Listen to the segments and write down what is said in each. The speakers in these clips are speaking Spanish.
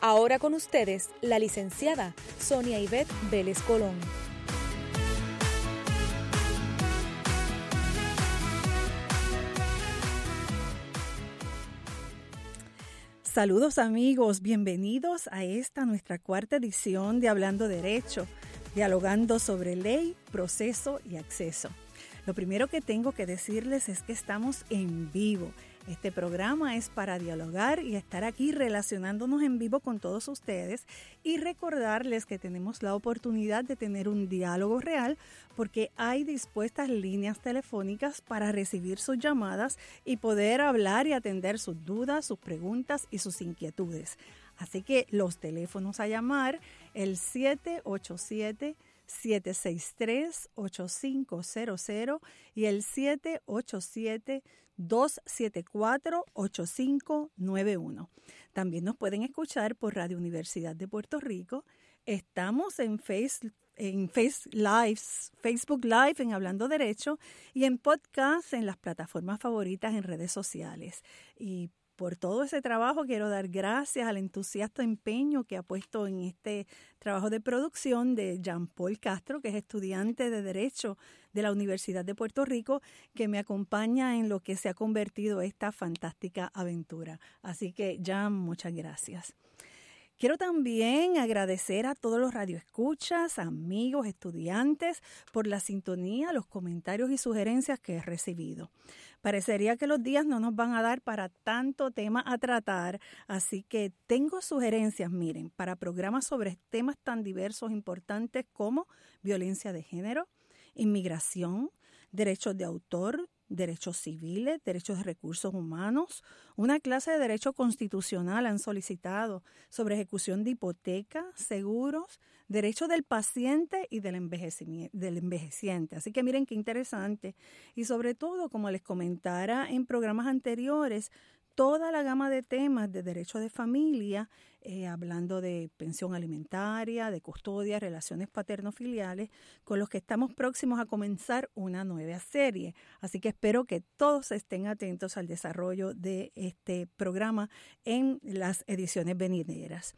Ahora con ustedes, la licenciada Sonia Ivette Vélez Colón. Saludos amigos, bienvenidos a esta nuestra cuarta edición de Hablando Derecho, dialogando sobre ley, proceso y acceso. Lo primero que tengo que decirles es que estamos en vivo este programa es para dialogar y estar aquí relacionándonos en vivo con todos ustedes y recordarles que tenemos la oportunidad de tener un diálogo real porque hay dispuestas líneas telefónicas para recibir sus llamadas y poder hablar y atender sus dudas, sus preguntas y sus inquietudes. Así que los teléfonos a llamar, el 787 763-8500 y el 787 274-8591. También nos pueden escuchar por Radio Universidad de Puerto Rico. Estamos en Face en Face Lives, Facebook Live en Hablando Derecho y en podcast en las plataformas favoritas en redes sociales. Y por todo ese trabajo quiero dar gracias al entusiasta empeño que ha puesto en este trabajo de producción de Jean Paul Castro, que es estudiante de Derecho de la Universidad de Puerto Rico, que me acompaña en lo que se ha convertido esta fantástica aventura. Así que, Jean, muchas gracias. Quiero también agradecer a todos los radioescuchas, amigos, estudiantes, por la sintonía, los comentarios y sugerencias que he recibido. Parecería que los días no nos van a dar para tanto tema a tratar, así que tengo sugerencias, miren, para programas sobre temas tan diversos, e importantes como violencia de género, inmigración, derechos de autor, derechos civiles, derechos de recursos humanos, una clase de derecho constitucional han solicitado sobre ejecución de hipoteca, seguros, derechos del paciente y del, del envejeciente. Así que miren qué interesante. Y sobre todo, como les comentara en programas anteriores, toda la gama de temas de derecho de familia, eh, hablando de pensión alimentaria, de custodia, relaciones paterno-filiales, con los que estamos próximos a comenzar una nueva serie. Así que espero que todos estén atentos al desarrollo de este programa en las ediciones venideras.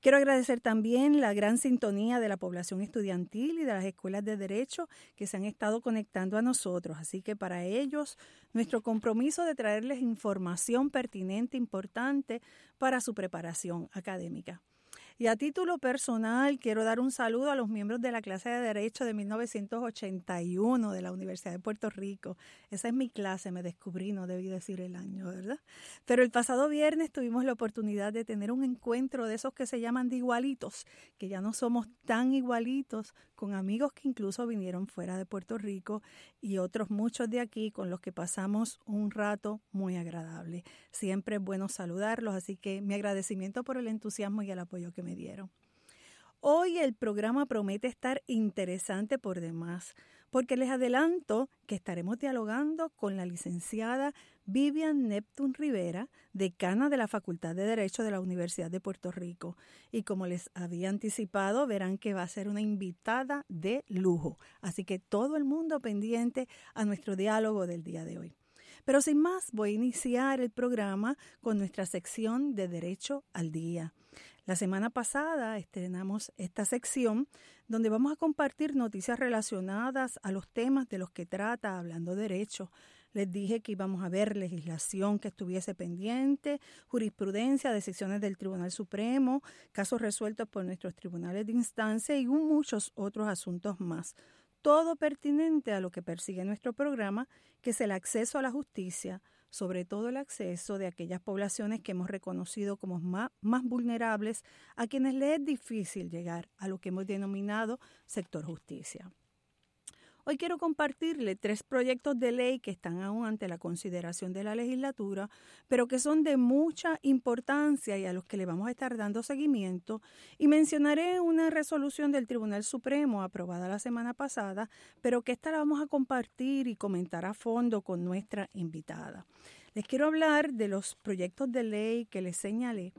Quiero agradecer también la gran sintonía de la población estudiantil y de las escuelas de derecho que se han estado conectando a nosotros. Así que para ellos, nuestro compromiso de traerles información pertinente, importante para su preparación académica. Y a título personal, quiero dar un saludo a los miembros de la clase de Derecho de 1981 de la Universidad de Puerto Rico. Esa es mi clase, me descubrí, no debí decir el año, ¿verdad? Pero el pasado viernes tuvimos la oportunidad de tener un encuentro de esos que se llaman de igualitos, que ya no somos tan igualitos, con amigos que incluso vinieron fuera de Puerto Rico y otros muchos de aquí con los que pasamos un rato muy agradable. Siempre es bueno saludarlos, así que mi agradecimiento por el entusiasmo y el apoyo que me dieron. Hoy el programa promete estar interesante por demás, porque les adelanto que estaremos dialogando con la licenciada Vivian Neptune Rivera, decana de la Facultad de Derecho de la Universidad de Puerto Rico. Y como les había anticipado, verán que va a ser una invitada de lujo. Así que todo el mundo pendiente a nuestro diálogo del día de hoy. Pero sin más, voy a iniciar el programa con nuestra sección de Derecho al Día. La semana pasada estrenamos esta sección donde vamos a compartir noticias relacionadas a los temas de los que trata Hablando Derecho. Les dije que íbamos a ver legislación que estuviese pendiente, jurisprudencia, decisiones del Tribunal Supremo, casos resueltos por nuestros tribunales de instancia y muchos otros asuntos más todo pertinente a lo que persigue nuestro programa, que es el acceso a la justicia, sobre todo el acceso de aquellas poblaciones que hemos reconocido como más, vulnerables, a quienes les es difícil llegar a lo que hemos denominado sector justicia. Hoy quiero compartirle tres proyectos de ley que están aún ante la consideración de la legislatura, pero que son de mucha importancia y a los que le vamos a estar dando seguimiento. Y mencionaré una resolución del Tribunal Supremo aprobada la semana pasada, pero que esta la vamos a compartir y comentar a fondo con nuestra invitada. Les quiero hablar de los proyectos de ley que les señalé.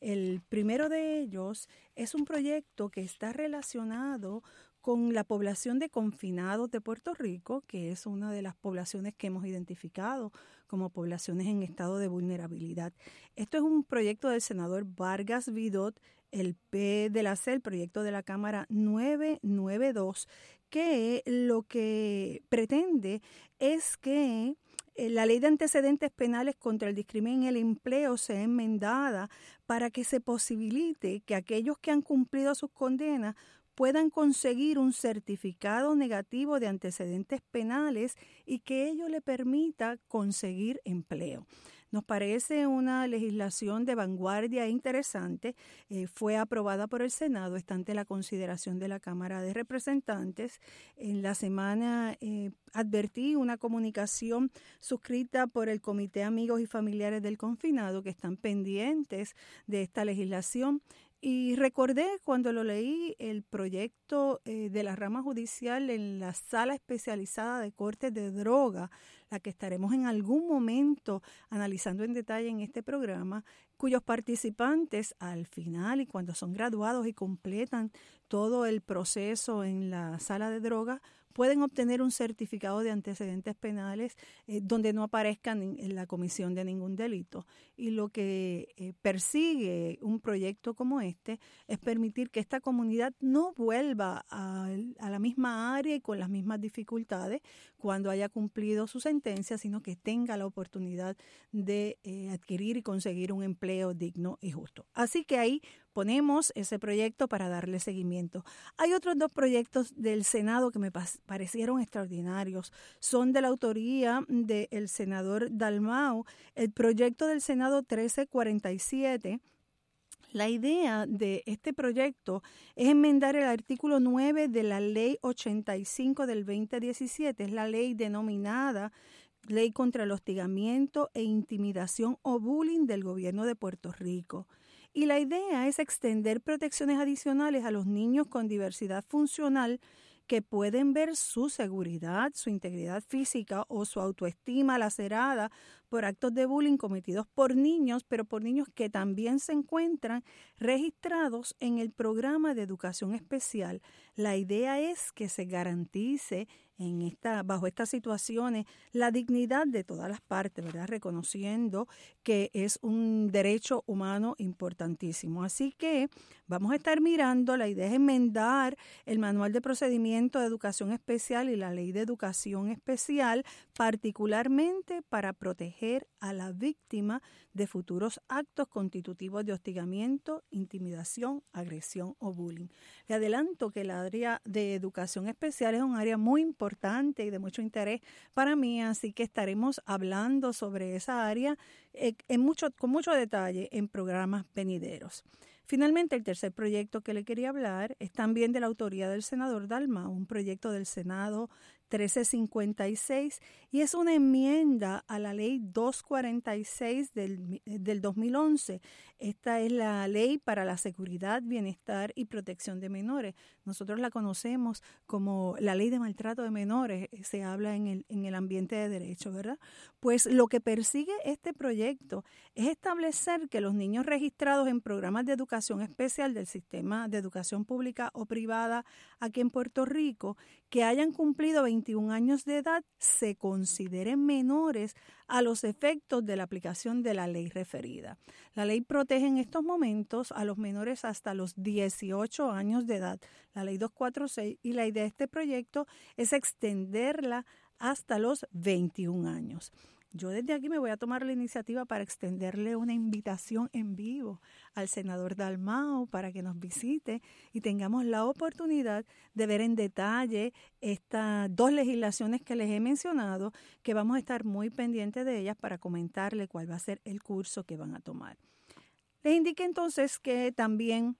El primero de ellos es un proyecto que está relacionado con la población de confinados de Puerto Rico, que es una de las poblaciones que hemos identificado como poblaciones en estado de vulnerabilidad. Esto es un proyecto del senador Vargas Vidot, el P de la C, el proyecto de la Cámara 992, que lo que pretende es que eh, la ley de antecedentes penales contra el discrimen en el empleo sea enmendada para que se posibilite que aquellos que han cumplido sus condenas puedan conseguir un certificado negativo de antecedentes penales y que ello le permita conseguir empleo. Nos parece una legislación de vanguardia interesante. Eh, fue aprobada por el Senado, está ante la consideración de la Cámara de Representantes. En la semana eh, advertí una comunicación suscrita por el Comité Amigos y Familiares del Confinado que están pendientes de esta legislación y recordé cuando lo leí el proyecto eh, de la rama judicial en la sala especializada de cortes de droga, la que estaremos en algún momento analizando en detalle en este programa, cuyos participantes al final y cuando son graduados y completan todo el proceso en la sala de droga, pueden obtener un certificado de antecedentes penales eh, donde no aparezcan en, la comisión de ningún delito. Y lo que eh, persigue un proyecto como este es permitir que esta comunidad no vuelva a, la misma área y con las mismas dificultades cuando haya cumplido su sentencia, sino que tenga la oportunidad de eh, adquirir y conseguir un empleo digno y justo. Así que ahí ese proyecto para darle seguimiento. Hay otros dos proyectos del Senado que me parecieron extraordinarios. Son de la autoría del senador Dalmau. El proyecto del Senado 1347 la idea de este proyecto es enmendar el artículo 9 de la Ley 85 del 2017, es la ley denominada Ley contra el Hostigamiento e Intimidación o Bullying del Gobierno de Puerto Rico. Y la idea es extender protecciones adicionales a los niños con diversidad funcional que pueden ver su seguridad, su integridad física o su autoestima lacerada por actos de bullying cometidos por niños, pero por niños que también se encuentran registrados en el programa de educación especial. La idea es que se garantice en esta, bajo estas situaciones la dignidad de todas las partes, ¿verdad? Reconociendo que es un derecho humano importantísimo. Así que vamos a estar mirando, la idea es enmendar el manual de procedimiento de educación especial y la ley de educación especial, particularmente para proteger a la víctima de futuros actos constitutivos de hostigamiento, intimidación, agresión o bullying. Le adelanto que el área de educación especial es un área muy importante y de mucho interés para mí, así que estaremos hablando sobre esa área eh, en mucho, con mucho detalle en programas venideros. Finalmente, el tercer proyecto que le quería hablar es también de la autoría del senador Dalma, un proyecto del Senado 1356 y es una enmienda a la ley 246 del, del 2011. Esta es la ley para la seguridad, bienestar y protección de menores. Nosotros la conocemos como la ley de maltrato de menores, eh, se habla en el, en el ambiente de derecho, ¿verdad? Pues lo que persigue este proyecto es establecer que los niños registrados en programas de educación especial del sistema de educación pública o privada aquí en Puerto Rico, que hayan cumplido 21 años de edad, se consideren menores a los efectos de la aplicación de la ley referida. La ley protege en estos momentos a los menores hasta los 18 años de edad, la ley 246, y la idea de este proyecto es extenderla hasta los 21 años. Yo desde aquí me voy a tomar la iniciativa para extenderle una invitación en vivo al senador Dalmao para que nos visite y tengamos la oportunidad de ver en detalle estas dos legislaciones que les he mencionado, que vamos a estar muy pendientes de ellas para comentarle cuál va a ser el curso que van a tomar. Les indique entonces que también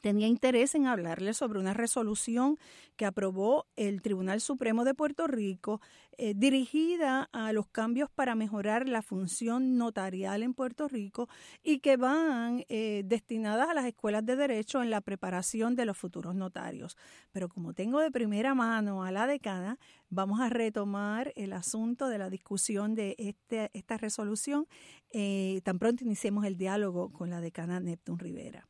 tenía interés en hablarles sobre una resolución que aprobó el Tribunal Supremo de Puerto Rico eh, dirigida a los cambios para mejorar la función notarial en Puerto Rico y que van eh, destinadas a las escuelas de derecho en la preparación de los futuros notarios. Pero como tengo de primera mano a la decana, vamos a retomar el asunto de la discusión de este, esta resolución eh, tan pronto iniciemos el diálogo con la decana Neptune Rivera.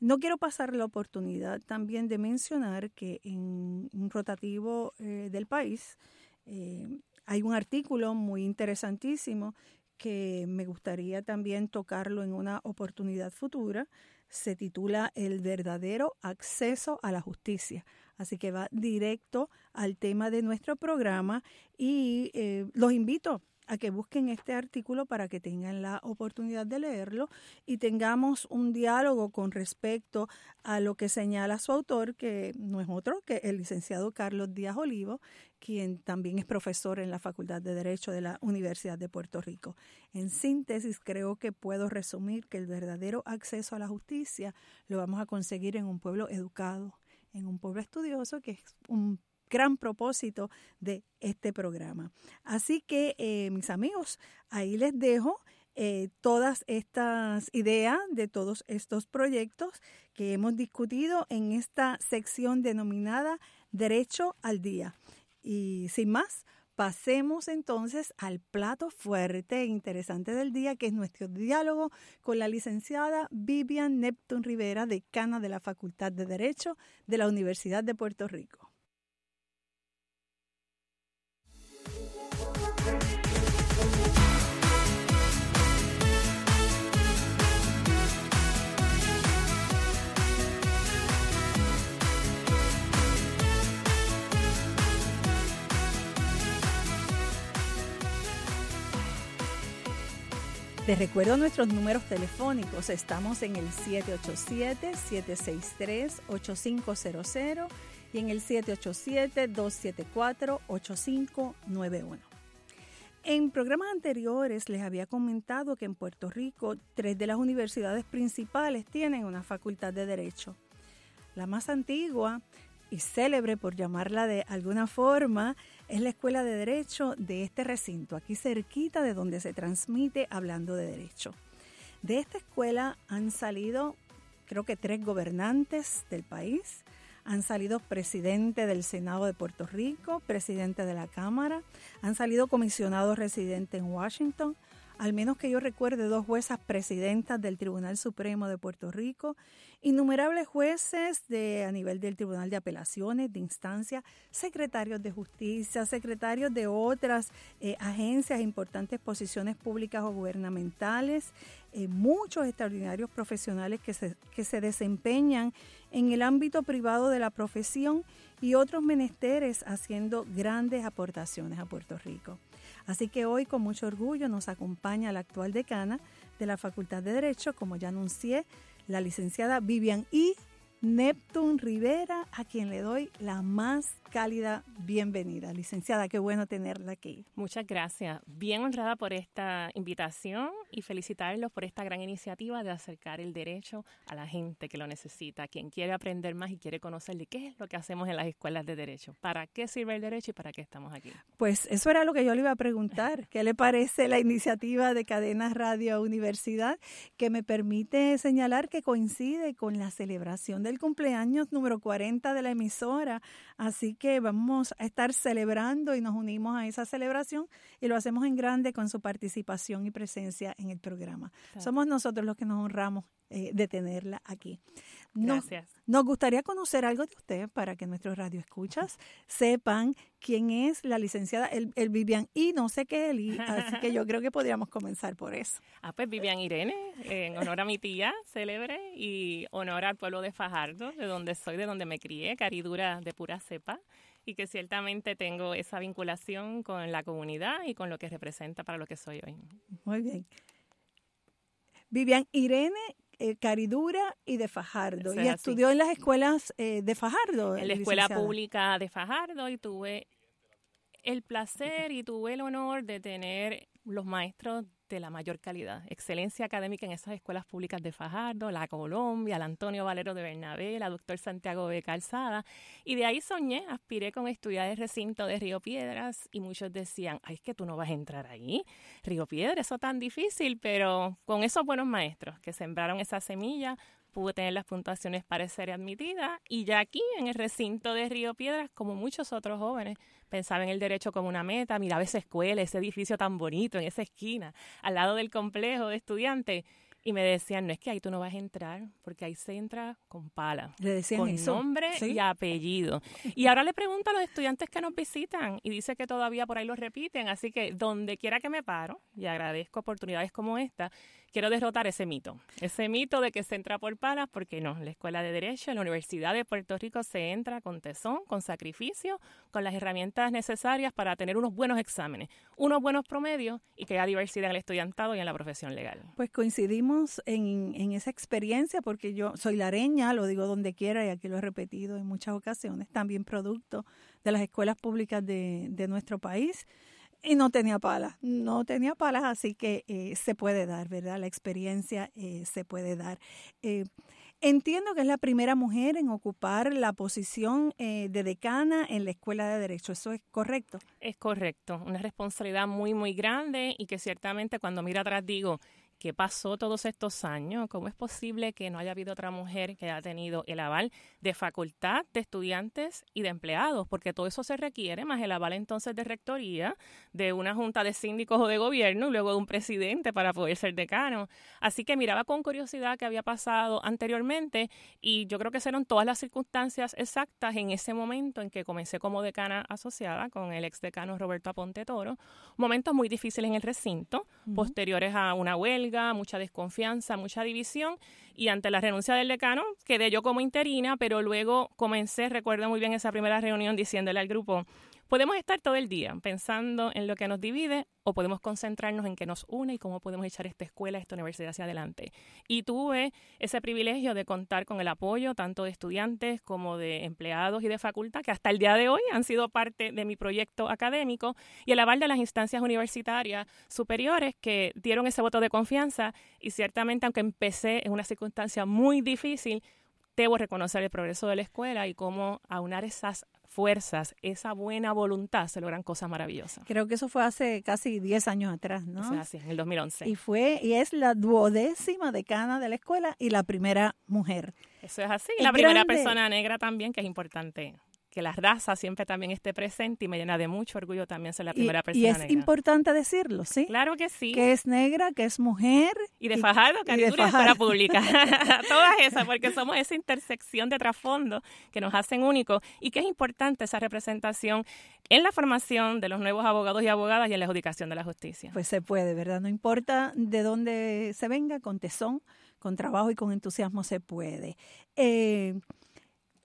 No quiero pasar la oportunidad también de mencionar que en un rotativo eh, del país eh, hay un artículo muy interesantísimo que me gustaría también tocarlo en una oportunidad futura. Se titula El verdadero acceso a la justicia. Así que va directo al tema de nuestro programa y eh, los invito a que busquen este artículo para que tengan la oportunidad de leerlo y tengamos un diálogo con respecto a lo que señala su autor, que no es otro que el licenciado Carlos Díaz Olivo, quien también es profesor en la Facultad de Derecho de la Universidad de Puerto Rico. En síntesis, creo que puedo resumir que el verdadero acceso a la justicia lo vamos a conseguir en un pueblo educado, en un pueblo estudioso, que es un gran propósito de este programa. Así que, eh, mis amigos, ahí les dejo eh, todas estas ideas de todos estos proyectos que hemos discutido en esta sección denominada Derecho al Día. Y sin más, pasemos entonces al plato fuerte e interesante del día, que es nuestro diálogo con la licenciada Vivian Neptune Rivera, decana de la Facultad de Derecho de la Universidad de Puerto Rico. Les recuerdo nuestros números telefónicos. Estamos en el 787-763-8500 y en el 787-274-8591. En programas anteriores les había comentado que en Puerto Rico tres de las universidades principales tienen una facultad de derecho. La más antigua y célebre, por llamarla de alguna forma, es la Escuela de Derecho de este recinto, aquí cerquita de donde se transmite Hablando de Derecho. De esta escuela han salido, creo que tres gobernantes del país, han salido presidente del Senado de Puerto Rico, presidente de la Cámara, han salido comisionados residentes en Washington, al menos que yo recuerde dos juezas presidentas del Tribunal Supremo de Puerto Rico innumerables jueces de, a nivel del Tribunal de Apelaciones, de instancia, secretarios de justicia, secretarios de otras eh, agencias, importantes posiciones públicas o gubernamentales, eh, muchos extraordinarios profesionales que se desempeñan en el ámbito privado de la profesión y otros menesteres haciendo grandes aportaciones a Puerto Rico. Así que hoy con mucho orgullo nos acompaña la actual decana de la Facultad de Derecho, como ya anuncié, la licenciada Vivian I. Neptune Rivera, a quien le doy la más cálida bienvenida. Licenciada, qué bueno tenerla aquí. Muchas gracias. Bien honrada por esta invitación y felicitarlos por esta gran iniciativa de acercar el derecho a la gente que lo necesita, quien quiere aprender más y quiere conocer de qué es lo que hacemos en las escuelas de derecho, para qué sirve el derecho y para qué estamos aquí. Pues eso era lo que yo le iba a preguntar. ¿Qué le parece la iniciativa de Cadenas Radio Universidad que me permite señalar que coincide con la celebración del cumpleaños número 40 de la emisora? Así que vamos a estar celebrando y nos unimos a esa celebración y lo hacemos en grande con su participación y presencia en el programa. Somos nosotros los que nos honramos eh, de tenerla aquí. Gracias. Nos gustaría conocer algo de usted para que nuestros radioescuchas sepan quién es la licenciada el, Vivian y no sé qué el así que yo creo que podríamos comenzar por eso. Ah, pues Vivian Irene, en honor a mi tía célebre y honor al pueblo de Fajardo, de donde soy, de donde me crié, caridura de pura cepa y que ciertamente tengo esa vinculación con la comunidad y con lo que representa para lo que soy hoy. Muy bien. Vivian Irene eh, Caridura y de Fajardo. y estudió en las escuelas eh, de Fajardo. En la escuela pública de Fajardo y tuve el placer y tuve el honor de tener los maestros de la mayor calidad. Excelencia académica en esas escuelas públicas de Fajardo, la Colombia, la Antonio Valero de Bernabé, la doctor Santiago de Calzada. Y de ahí soñé, aspiré con estudiar el recinto de Río Piedras y muchos decían, ay, es que tú no vas a entrar ahí. Río Piedras, eso tan difícil, pero con esos buenos maestros que sembraron esa semilla, pude tener las puntuaciones para ser admitida y ya aquí en el recinto de Río Piedras, como muchos otros jóvenes, pensaba en el derecho como una meta, miraba esa escuela, ese edificio tan bonito en esa esquina, al lado del complejo de estudiantes y me decían, no es que ahí tú no vas a entrar, porque ahí se entra con pala. Le decían con nombre y apellido. Y ahora le pregunto a los estudiantes que nos visitan y dice que todavía por ahí lo repiten, así que donde quiera que me paro, y agradezco oportunidades como esta, quiero derrotar ese mito, ese mito de que se entra por palas, porque no, la Escuela de Derecho, la Universidad de Puerto Rico se entra con tesón, con sacrificio, con las herramientas necesarias para tener unos buenos exámenes, unos buenos promedios y que haya diversidad en el estudiantado y en la profesión legal. Pues coincidimos en, esa experiencia porque yo soy lareña, lo digo donde quiera y aquí lo he repetido en muchas ocasiones, también producto de las escuelas públicas de nuestro país y no tenía palas, no tenía palas, así que eh, se puede dar, ¿verdad? La experiencia eh, se puede dar. Eh, entiendo que es la primera mujer en ocupar la posición de decana en la Escuela de Derecho, ¿eso es correcto? Es correcto, una responsabilidad muy, muy grande y que ciertamente cuando miro atrás digo, ¿Qué pasó todos estos años? ¿Cómo es posible que no haya habido otra mujer que haya tenido el aval de facultad, de estudiantes y de empleados? Porque todo eso se requiere, más el aval entonces de rectoría, de una junta de síndicos o de gobierno y luego de un presidente para poder ser decano. Así que miraba con curiosidad qué había pasado anteriormente y yo creo que fueron todas las circunstancias exactas en ese momento en que comencé como decana asociada con el ex decano Roberto Aponte Toro. Momentos muy difíciles en el recinto, posteriores a una huelga mucha desconfianza, mucha división. Y ante la renuncia del decano quedé yo como interina, pero luego comencé, recuerdo muy bien esa primera reunión diciéndole al grupo, podemos estar todo el día pensando en lo que nos divide o podemos concentrarnos en qué nos une y cómo podemos echar esta escuela, esta universidad hacia adelante. Y tuve ese privilegio de contar con el apoyo tanto de estudiantes como de empleados y de facultad que hasta el día de hoy han sido parte de mi proyecto académico y el aval de las instancias universitarias superiores que dieron ese voto de confianza y ciertamente aunque empecé en una circunstancia muy difícil, debo reconocer el progreso de la escuela y cómo aunar esas fuerzas, esa buena voluntad, se logran cosas maravillosas. Creo que eso fue hace casi 10 años atrás, ¿no? O sea, en el 2011. Y fue, y es la duodécima decana de la escuela y la primera mujer. Eso es así. la primera persona negra también, que es importante que la raza siempre también esté presente y me llena de mucho orgullo también ser la primera persona negra. Y es importante decirlo, ¿sí? Claro que sí. Que es negra, que es mujer. Y de Fajardo, que es para pública. Todas esas, porque somos esa intersección de trasfondo que nos hacen únicos y que es importante esa representación en la formación de los nuevos abogados y abogadas y en la adjudicación de la justicia. Pues se puede, ¿verdad? No importa de dónde se venga, con tesón, con trabajo y con entusiasmo se puede. Eh,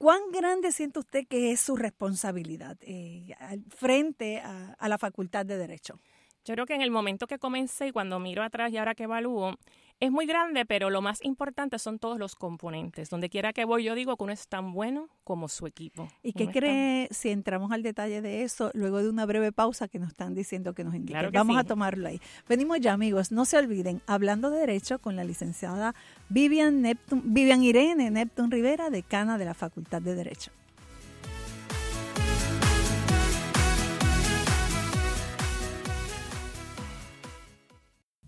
¿Cuán grande siente usted que es su responsabilidad eh, frente a, a la Facultad de Derecho? Yo creo que en el momento que comencé y cuando miro atrás y ahora que evalúo, es muy grande, pero lo más importante son todos los componentes. Donde quiera que voy, yo digo que uno es tan bueno como su equipo. ¿Y qué cree, si entramos al detalle de eso, luego de una breve pausa que nos están diciendo que nos indique? Vamos a tomarlo ahí. Venimos ya, amigos. No se olviden, hablando de Derecho con la licenciada Vivian, Neptun, Vivian Irene Neptun Rivera, decana de la Facultad de Derecho.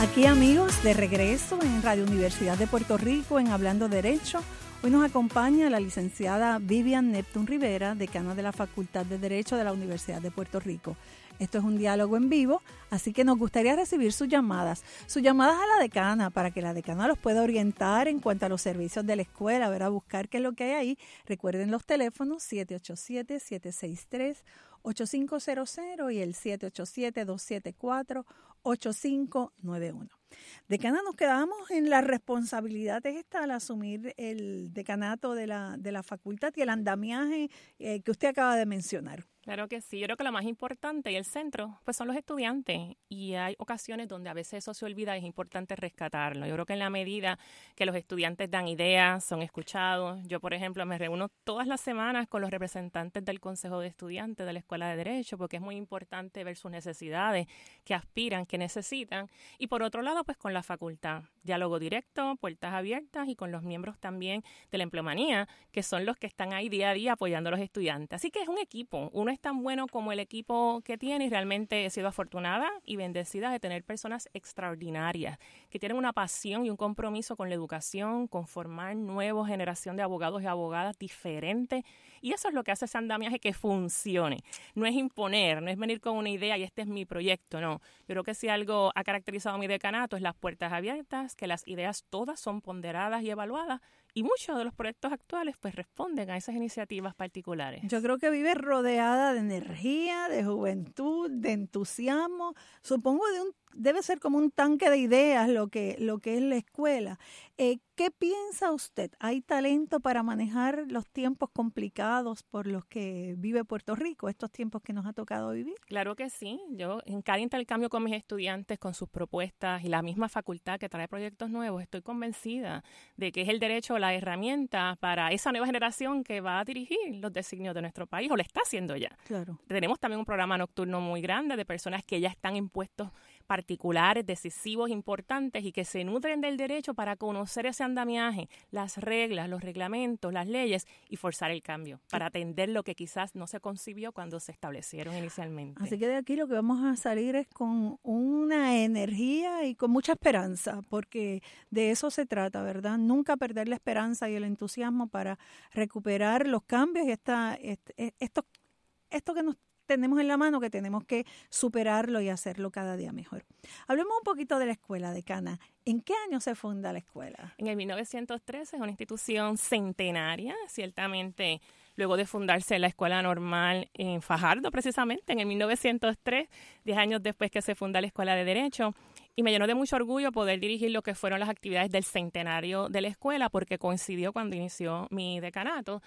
Aquí amigos, de regreso en Radio Universidad de Puerto Rico en Hablando Derecho. Hoy nos acompaña la licenciada Vivian Neptun Rivera, decana de la Facultad de Derecho de la Universidad de Puerto Rico. Esto es un diálogo en vivo, así que nos gustaría recibir sus llamadas, sus llamadas a la decana para que la decana los pueda orientar en cuanto a los servicios de la escuela, ver a buscar qué es lo que hay ahí. Recuerden los teléfonos 787 763 8500 y el 787-274-8591. Decana, nos quedamos en la responsabilidad de esta al asumir el decanato de la, de la facultad y el andamiaje eh, que usted acaba de mencionar. Claro que sí, yo creo que lo más importante y el centro, pues son los estudiantes y hay ocasiones donde a veces eso se olvida y es importante rescatarlo. Yo creo que en la medida que los estudiantes dan ideas, son escuchados, yo por ejemplo me reúno todas las semanas con los representantes del Consejo de Estudiantes de la Escuela de Derecho porque es muy importante ver sus necesidades, que aspiran, que necesitan y por otro lado pues con la facultad, diálogo directo, puertas abiertas y con los miembros también de la empleomanía, que son los que están ahí día a día apoyando a los estudiantes. Así que es un equipo, uno tan bueno como el equipo que tiene y realmente he sido afortunada y bendecida de tener personas extraordinarias que tienen una pasión y un compromiso con la educación, con formar nueva generación de abogados y abogadas diferentes y eso es lo que hace ese andamiaje que funcione. No es imponer, no es venir con una idea y este es mi proyecto, no. Yo creo que si algo ha caracterizado mi decanato es las puertas abiertas, que las ideas todas son ponderadas y evaluadas y muchos de los proyectos actuales pues responden a esas iniciativas particulares. Yo creo que vive rodeada de energía, de juventud, de entusiasmo, supongo de un debe ser como un tanque de ideas lo que, lo que es la escuela. Eh, ¿Qué piensa usted? ¿Hay talento para manejar los tiempos complicados por los que vive Puerto Rico, estos tiempos que nos ha tocado vivir? Claro que sí. Yo en cada intercambio con mis estudiantes, con sus propuestas y la misma facultad que trae proyectos nuevos, estoy convencida de que es el derecho la herramienta para esa nueva generación que va a dirigir los designios de nuestro país o lo está haciendo ya. Claro. Tenemos también un programa nocturno muy grande de personas que ya están impuestos particulares, decisivos, importantes y que se nutren del derecho para conocer ese andamiaje, las reglas, los reglamentos, las leyes y forzar el cambio, para atender lo que quizás no se concibió cuando se establecieron inicialmente. Así que de aquí lo que vamos a salir es con una energía y con mucha esperanza, porque de eso se trata, ¿verdad? Nunca perder la esperanza y el entusiasmo para recuperar los cambios y esta, esto, esto que nos tenemos en la mano que tenemos que superarlo y hacerlo cada día mejor. Hablemos un poquito de la escuela de Cana. ¿En qué año se funda la escuela? En el 1913 es una institución centenaria, ciertamente luego de fundarse la escuela normal en Fajardo, precisamente en el 1903, 10 años después que se funda la escuela de Derecho. Y me llenó de mucho orgullo poder dirigir lo que fueron las actividades del centenario de la escuela, porque coincidió cuando inició mi decanato.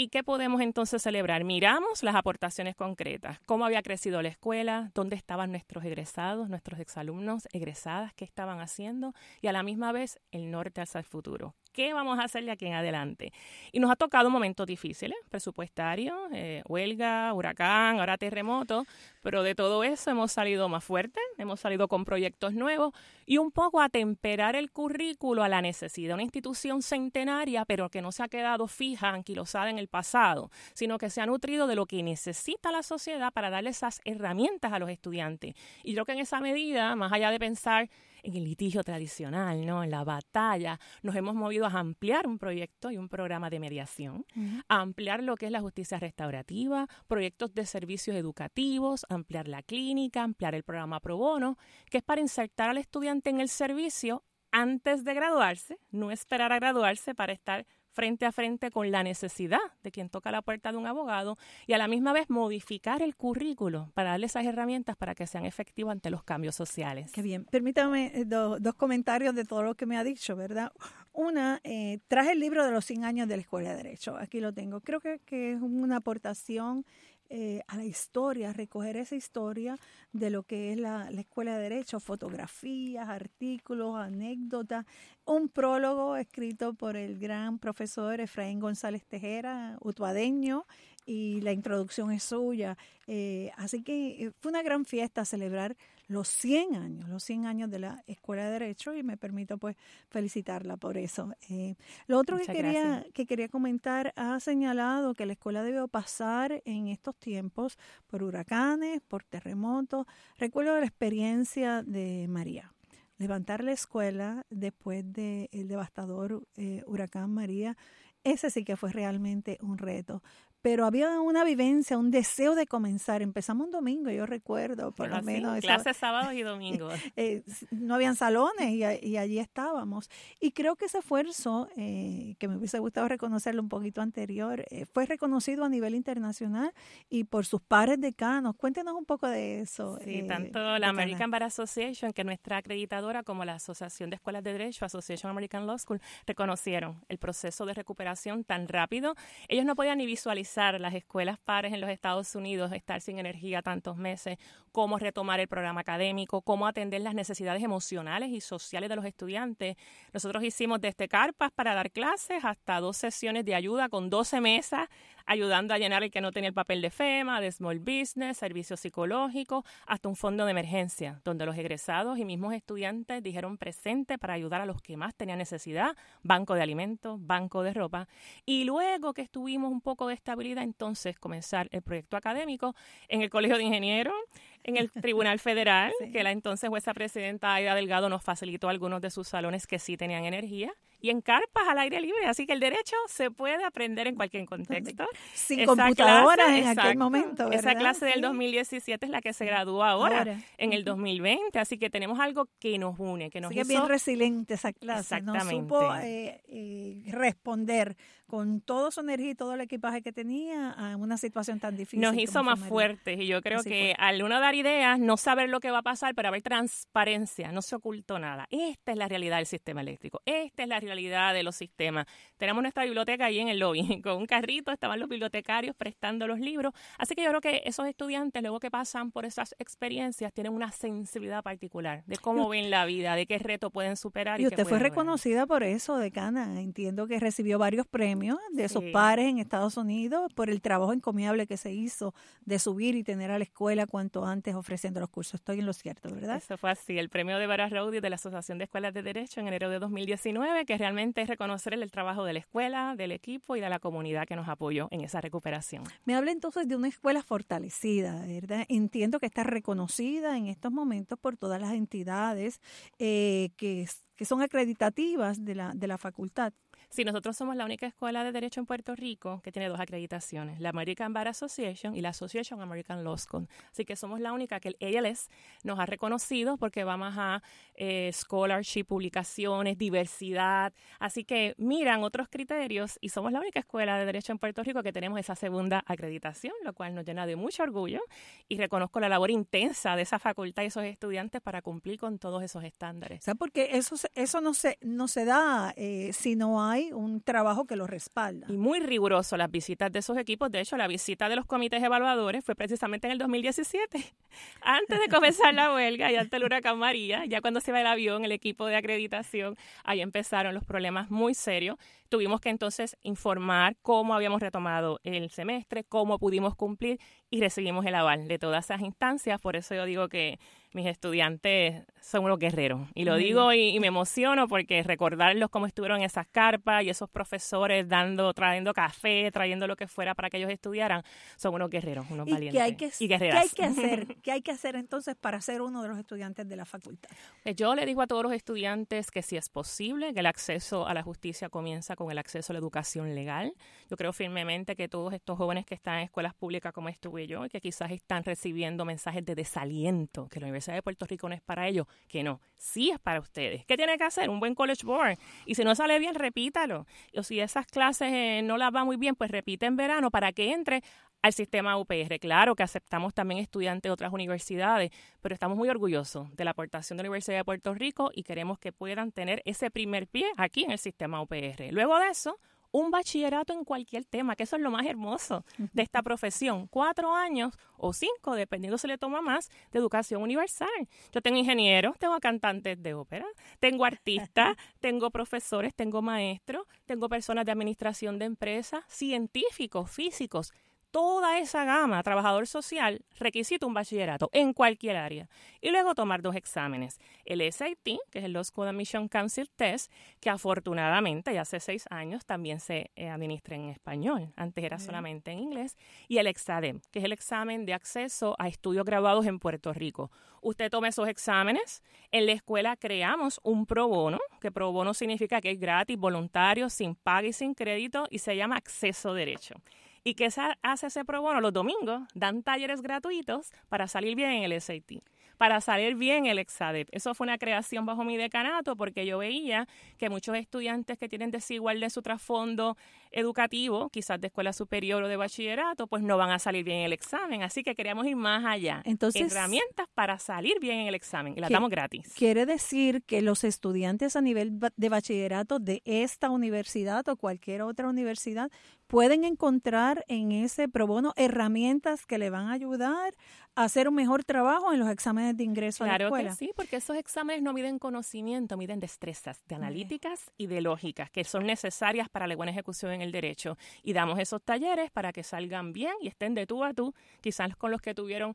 ¿Y qué podemos entonces celebrar? Miramos las aportaciones concretas, cómo había crecido la escuela, dónde estaban nuestros egresados, nuestros exalumnos, egresadas, qué estaban haciendo y a la misma vez el norte hacia el futuro. ¿Qué vamos a hacer de aquí en adelante? Y nos ha tocado momentos difíciles, presupuestarios, eh, huelga, huracán, ahora terremoto, pero de todo eso hemos salido más fuertes, hemos salido con proyectos nuevos y un poco a temperar el currículo a la necesidad. Una institución centenaria, pero que no se ha quedado fija, anquilosada en el pasado, sino que se ha nutrido de lo que necesita la sociedad para darle esas herramientas a los estudiantes. Y creo que en esa medida, más allá de pensar en el litigio tradicional, ¿no? En la batalla, nos hemos movido a ampliar un proyecto y un programa de mediación, a ampliar lo que es la justicia restaurativa, proyectos de servicios educativos, ampliar la clínica, ampliar el programa pro bono, que es para insertar al estudiante en el servicio antes de graduarse, no esperar a graduarse para estar frente a frente con la necesidad de quien toca la puerta de un abogado y a la misma vez modificar el currículo para darle esas herramientas para que sean efectivas ante los cambios sociales. Qué bien. Permítame eh, dos comentarios de todo lo que me ha dicho, ¿verdad? Una, eh, traje el libro de los 100 años de la Escuela de Derecho. Aquí lo tengo. Creo que es una aportación eh, a la historia, recoger esa historia de lo que es la, Escuela de Derecho, fotografías, artículos, anécdotas, un prólogo escrito por el gran profesor Efraín González Tejera, utuadeño, y la introducción es suya. Eh, así que eh, fue una gran fiesta celebrar los 100 años, los 100 años de la Escuela de Derecho y me permito pues felicitarla por eso. Eh, lo otro que quería, que quería comentar, ha señalado que la escuela debió pasar en estos tiempos por huracanes, por terremotos. Recuerdo la experiencia de María. Levantar la escuela después del devastador huracán María ese sí que fue realmente un reto. Pero había una vivencia, un deseo de comenzar. Empezamos un domingo, yo recuerdo, por lo menos. Clases sábados y domingos. Eh, no habían salones y, allí estábamos. Y creo que ese esfuerzo, eh, que me hubiese gustado reconocerlo un poquito anterior, eh, fue reconocido a nivel internacional y por sus pares decanos. Cuéntenos un poco de eso. Sí, tanto la American Bar Association, que es nuestra acreditadora, como la Asociación de Escuelas de Derecho, Association American Law School, reconocieron el proceso de recuperación tan rápido. Ellos no podían ni visualizar las escuelas pares en los Estados Unidos estar sin energía tantos meses, cómo retomar el programa académico, cómo atender las necesidades emocionales y sociales de los estudiantes. Nosotros hicimos desde carpas para dar clases hasta dos sesiones de ayuda con 12 mesas ayudando a llenar el que no tenía el papel de FEMA, de Small Business, servicios psicológicos, hasta un fondo de emergencia, donde los egresados y mismos estudiantes dijeron presente para ayudar a los que más tenían necesidad, banco de alimentos, banco de ropa. Y luego que estuvimos un poco de estabilidad, entonces comenzar el proyecto académico en el Colegio de Ingenieros, en el Tribunal Federal, que la entonces jueza presidenta Aida Delgado nos facilitó algunos de sus salones que sí tenían energía y en carpas al aire libre. Así que el derecho se puede aprender en cualquier contexto. Sin computadoras en aquel momento. ¿verdad? Esa clase del 2017 es la que se gradúa ahora, en el 2020. Así que tenemos algo que nos une, que nos es bien resiliente esa clase. Exactamente. No supo eh, eh, responder con toda su energía y todo el equipaje que tenía a una situación tan difícil. Nos hizo más fuertes y yo creo que al uno dar ideas, no saber lo que va a pasar, pero haber transparencia, no se ocultó nada. Esta es la realidad del sistema eléctrico, esta es la realidad de los sistemas. Tenemos nuestra biblioteca ahí en el lobby, con un carrito estaban los bibliotecarios prestando los libros, así que yo creo que esos estudiantes, luego que pasan por esas experiencias, tienen una sensibilidad particular de cómo ven la vida, de qué reto pueden superar. Y, usted fue reconocida por eso, decana, entiendo que recibió varios premios de sus pares en Estados Unidos por el trabajo encomiable que se hizo de subir y tener a la escuela cuanto antes ofreciendo los cursos. Estoy en lo cierto, ¿verdad? Eso fue así. El premio de Barra Rowdy de la Asociación de Escuelas de Derecho en enero de 2019, que realmente es reconocer el trabajo de la escuela, del equipo y de la comunidad que nos apoyó en esa recuperación. Me habla entonces de una escuela fortalecida, ¿verdad? Entiendo que está reconocida en estos momentos por todas las entidades eh, que, que son acreditativas de la, de la facultad. Sí, nosotros somos la única escuela de derecho en Puerto Rico que tiene dos acreditaciones, la American Bar Association y la Association American Law School. Así que somos la única que el ALS nos ha reconocido porque vamos a eh, scholarship, publicaciones, diversidad. Así que miran otros criterios y somos la única escuela de derecho en Puerto Rico que tenemos esa segunda acreditación, lo cual nos llena de mucho orgullo y reconozco la labor intensa de esa facultad y esos estudiantes para cumplir con todos esos estándares. O sea, porque eso, eso no, se, no se da eh, si no hay un trabajo que lo respalda. Y muy riguroso las visitas de esos equipos. De hecho, la visita de los comités evaluadores fue precisamente en el 2017, antes de comenzar la huelga y antes del huracán María. Ya cuando se va el avión, el equipo de acreditación, ahí empezaron los problemas muy serios. Tuvimos que entonces informar cómo habíamos retomado el semestre, cómo pudimos cumplir y recibimos el aval de todas esas instancias. Por eso yo digo que mis estudiantes son unos guerreros. Y lo digo y, me emociono porque recordarlos cómo estuvieron en esas carpas y esos profesores dando, trayendo café, trayendo lo que fuera para que ellos estudiaran, son unos guerreros, unos valientes. Qué hay que, y guerreras. ¿Qué hay que hacer? ¿Qué hay que hacer entonces para ser uno de los estudiantes de la facultad? Pues yo le digo a todos los estudiantes que si es posible, que el acceso a la justicia comienza con el acceso a la educación legal. Yo creo firmemente que todos estos jóvenes que están en escuelas públicas como estuve yo y que quizás están recibiendo mensajes de desaliento, que la Universidad de Puerto Rico no es para ellos, que no, sí es para ustedes. ¿Qué tiene que hacer? Un buen college board. Y si no sale bien, repítalo. O si esas clases eh, no las va muy bien, pues repite en verano para que entre al sistema UPR. Claro que aceptamos también estudiantes de otras universidades, pero estamos muy orgullosos de la aportación de la Universidad de Puerto Rico y queremos que puedan tener ese primer pie aquí en el sistema UPR. Luego de eso, un bachillerato en cualquier tema, que eso es lo más hermoso de esta profesión. Cuatro años o cinco, dependiendo si le toma más, de educación universal. Yo tengo ingenieros, tengo cantantes de ópera, tengo artistas, tengo profesores, tengo maestros, tengo personas de administración de empresas, científicos, físicos toda esa gama, trabajador social, requisita un bachillerato en cualquier área. Y luego tomar dos exámenes. El SAT, que es el Law School Admission Council Test, que afortunadamente ya hace seis años también se eh, administra en español. Antes era solamente en inglés. Y el EXADEM, que es el examen de acceso a estudios graduados en Puerto Rico. Usted toma esos exámenes. En la escuela creamos un pro bono, que pro bono significa que es gratis, voluntario, sin paga y sin crédito, y se llama acceso derecho. ¿Y qué hace ese pro bono? Los domingos dan talleres gratuitos para salir bien en el SAT para salir bien el EXADEP. Eso fue una creación bajo mi decanato porque yo veía que muchos estudiantes que tienen desigual de su trasfondo educativo, quizás de escuela superior o de bachillerato, pues no van a salir bien en el examen. Así que queríamos ir más allá. Entonces, herramientas para salir bien en el examen y las damos gratis. Quiere decir que los estudiantes a nivel de bachillerato de esta universidad o cualquier otra universidad pueden encontrar en ese pro bono herramientas que le van a ayudar a hacer un mejor trabajo en los exámenes de ingreso a la escuela. Claro que sí, porque esos exámenes no miden conocimiento, miden destrezas de analíticas y de lógicas que son necesarias para la buena ejecución en el derecho. Y damos esos talleres para que salgan bien y estén de tú a tú, quizás con los que tuvieron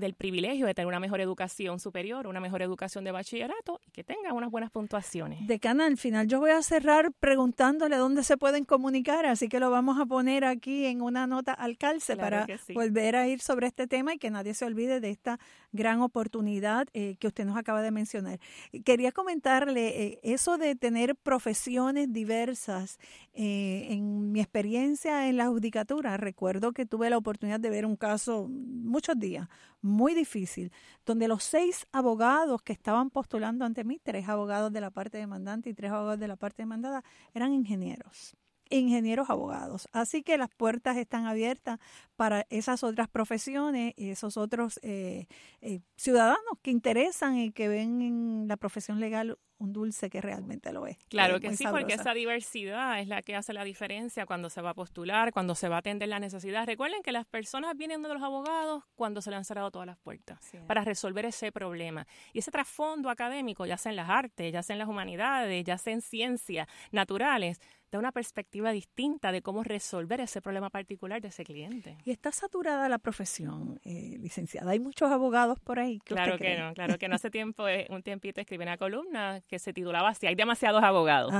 del privilegio de tener una mejor educación superior, una mejor educación de bachillerato y que tengan unas buenas puntuaciones. Decana, al final yo voy a cerrar preguntándole dónde se pueden comunicar, así que lo vamos a poner aquí en una nota al calce para volver a ir sobre este tema y que nadie se olvide de esta gran oportunidad eh, que usted nos acaba de mencionar. Quería comentarle eh, eso de tener profesiones diversas. Eh, en mi experiencia en la judicatura, recuerdo que tuve la oportunidad de ver un caso muchos días muy difícil, donde los seis abogados que estaban postulando ante mí, tres abogados de la parte demandante y tres abogados de la parte demandada, eran ingenieros ingenieros abogados. Así que las puertas están abiertas para esas otras profesiones y esos otros eh, eh, ciudadanos que interesan y que ven en la profesión legal un dulce que realmente lo es. Claro que sí, porque esa diversidad es la que hace la diferencia cuando se va a postular, cuando se va a atender la necesidad. Recuerden que las personas vienen de los abogados cuando se le han cerrado todas las puertas para resolver ese problema. Y ese trasfondo académico, ya sea en las artes, ya sea en las humanidades, ya sea en ciencias naturales, da una perspectiva distinta de cómo resolver ese problema particular de ese cliente. Y está saturada la profesión, eh, licenciada. Hay muchos abogados por ahí. claro que no, claro que no. Hace tiempo, eh, un tiempito escribí una columna que se titulaba Si hay demasiados abogados.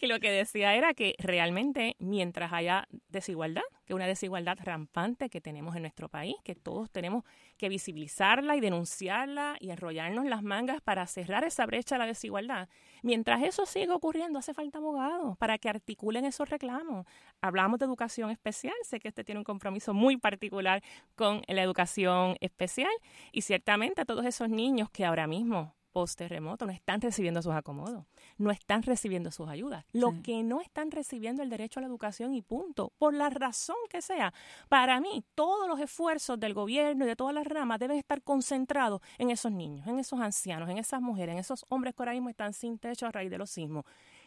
Y lo que decía era que realmente mientras haya desigualdad, que una desigualdad rampante que tenemos en nuestro país, que todos tenemos que visibilizarla y denunciarla y enrollarnos las mangas para cerrar esa brecha de la desigualdad. Mientras eso siga ocurriendo, hace falta abogados para que articulen esos reclamos. Hablamos de educación especial, sé que este tiene un compromiso muy particular con la educación especial y ciertamente a todos esos niños que ahora mismo post-terremoto no están recibiendo sus acomodos, no están recibiendo sus ayudas. Lo que no están recibiendo el derecho a la educación y punto, por la razón que sea. Para mí, todos los esfuerzos del gobierno y de todas las ramas deben estar concentrados en esos niños, en esos ancianos, en esas mujeres, en esos hombres que ahora mismo están sin techo a raíz de los sismos.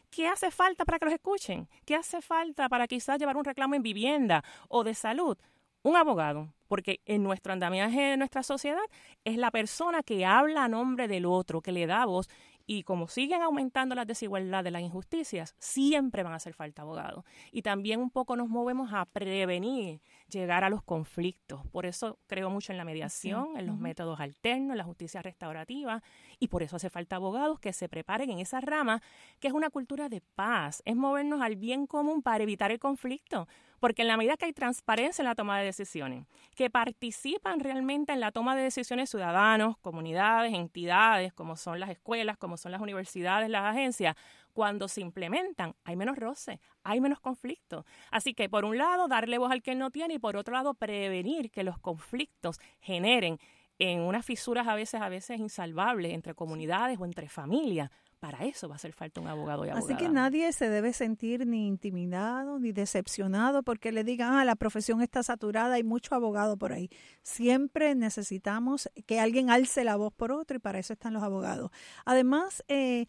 ¿Qué hace falta para que los escuchen? ¿Qué hace falta para quizás llevar un reclamo en vivienda o de salud? Un abogado, porque en nuestro andamiaje de nuestra sociedad es la persona que habla a nombre del otro, que le da voz. Y como siguen aumentando las desigualdades, las injusticias, siempre van a hacer falta abogados. Y también un poco nos movemos a prevenir llegar a los conflictos. Por eso creo mucho en la mediación, en los métodos alternos, en la justicia restaurativa. Y por eso hace falta abogados que se preparen en esa rama, que es una cultura de paz, es movernos al bien común para evitar el conflicto porque en la medida que hay transparencia en la toma de decisiones, que participan realmente en la toma de decisiones ciudadanos, comunidades, entidades, como son las escuelas, como son las universidades, las agencias, cuando se implementan, hay menos roce, hay menos conflictos. Así que, por un lado, darle voz al que no tiene y, por otro lado, prevenir que los conflictos generen en unas fisuras a veces, a veces insalvables entre comunidades o entre familias, para eso va a hacer falta un abogado y abogada. Así que nadie se debe sentir ni intimidado ni decepcionado porque le digan, ah, la profesión está saturada, hay mucho abogado por ahí. Siempre necesitamos que alguien alce la voz por otro y para eso están los abogados. Además, eh,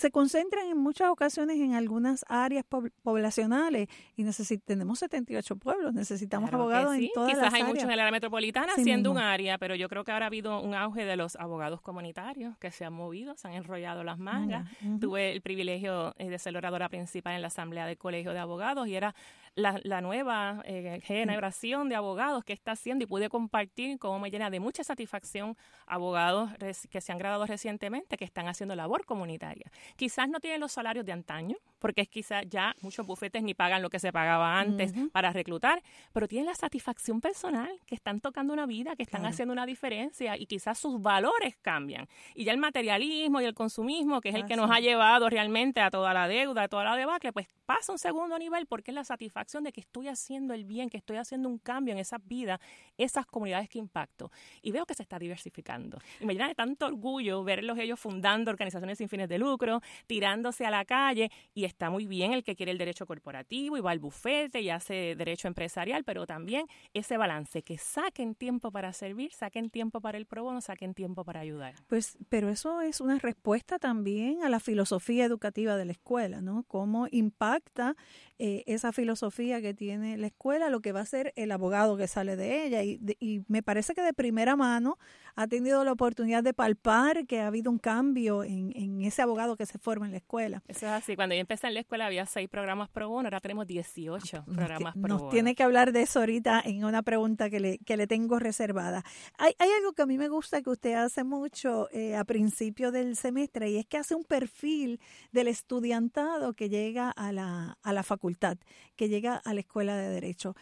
se concentran en muchas ocasiones en algunas áreas poblacionales y tenemos 78 pueblos, necesitamos abogados en todas Quizás hay muchos en el área metropolitana siendo un área, pero yo creo que ahora ha habido un auge de los abogados comunitarios que se han movido, se han enrollado las mangas. Tuve el privilegio eh, de ser oradora principal en la Asamblea del Colegio de Abogados y era la, nueva eh, generación de abogados que está haciendo y pude compartir cómo me llena de mucha satisfacción abogados que se han graduado recientemente que están haciendo labor comunitaria. Quizás no tienen los salarios de antaño, porque es quizás ya muchos bufetes ni pagan lo que se pagaba antes para reclutar, pero tienen la satisfacción personal, que están tocando una vida, que están haciendo una diferencia y quizás sus valores cambian. Y ya el materialismo y el consumismo, que es el que nos ha llevado realmente a toda la deuda, a toda la debacle, pues pasa a un segundo nivel porque es la satisfacción de que estoy haciendo el bien, que estoy haciendo un cambio en esas vidas, esas comunidades que impacto. Y veo que se está diversificando. Y me llena de tanto orgullo verlos ellos fundando organizaciones sin fines de lucro, tirándose a la calle, y está muy bien el que quiere el derecho corporativo y va al bufete y hace derecho empresarial, pero también ese balance, que saquen tiempo para servir, saquen tiempo para el pro bono, saquen tiempo para ayudar. Pues, pero eso es una respuesta también a la filosofía educativa de la escuela, ¿no? Cómo impacta eh, esa filosofía que tiene la escuela, lo que va a ser el abogado que sale de ella. Y, y, me parece que de primera mano ha tenido la oportunidad de palpar que ha habido un cambio en, en ese abogado que se forma en la escuela. Eso es así. Cuando yo empecé en la escuela había seis programas pro bono, ahora tenemos 18 programas nos, pro bono. Nos tiene que hablar de eso ahorita en una pregunta que le, que le tengo reservada. Hay, hay algo que a mí me gusta que usted hace mucho eh, a principio del semestre y es que hace un perfil del estudiantado que llega a la, a la facultad que llega a la escuela de derecho.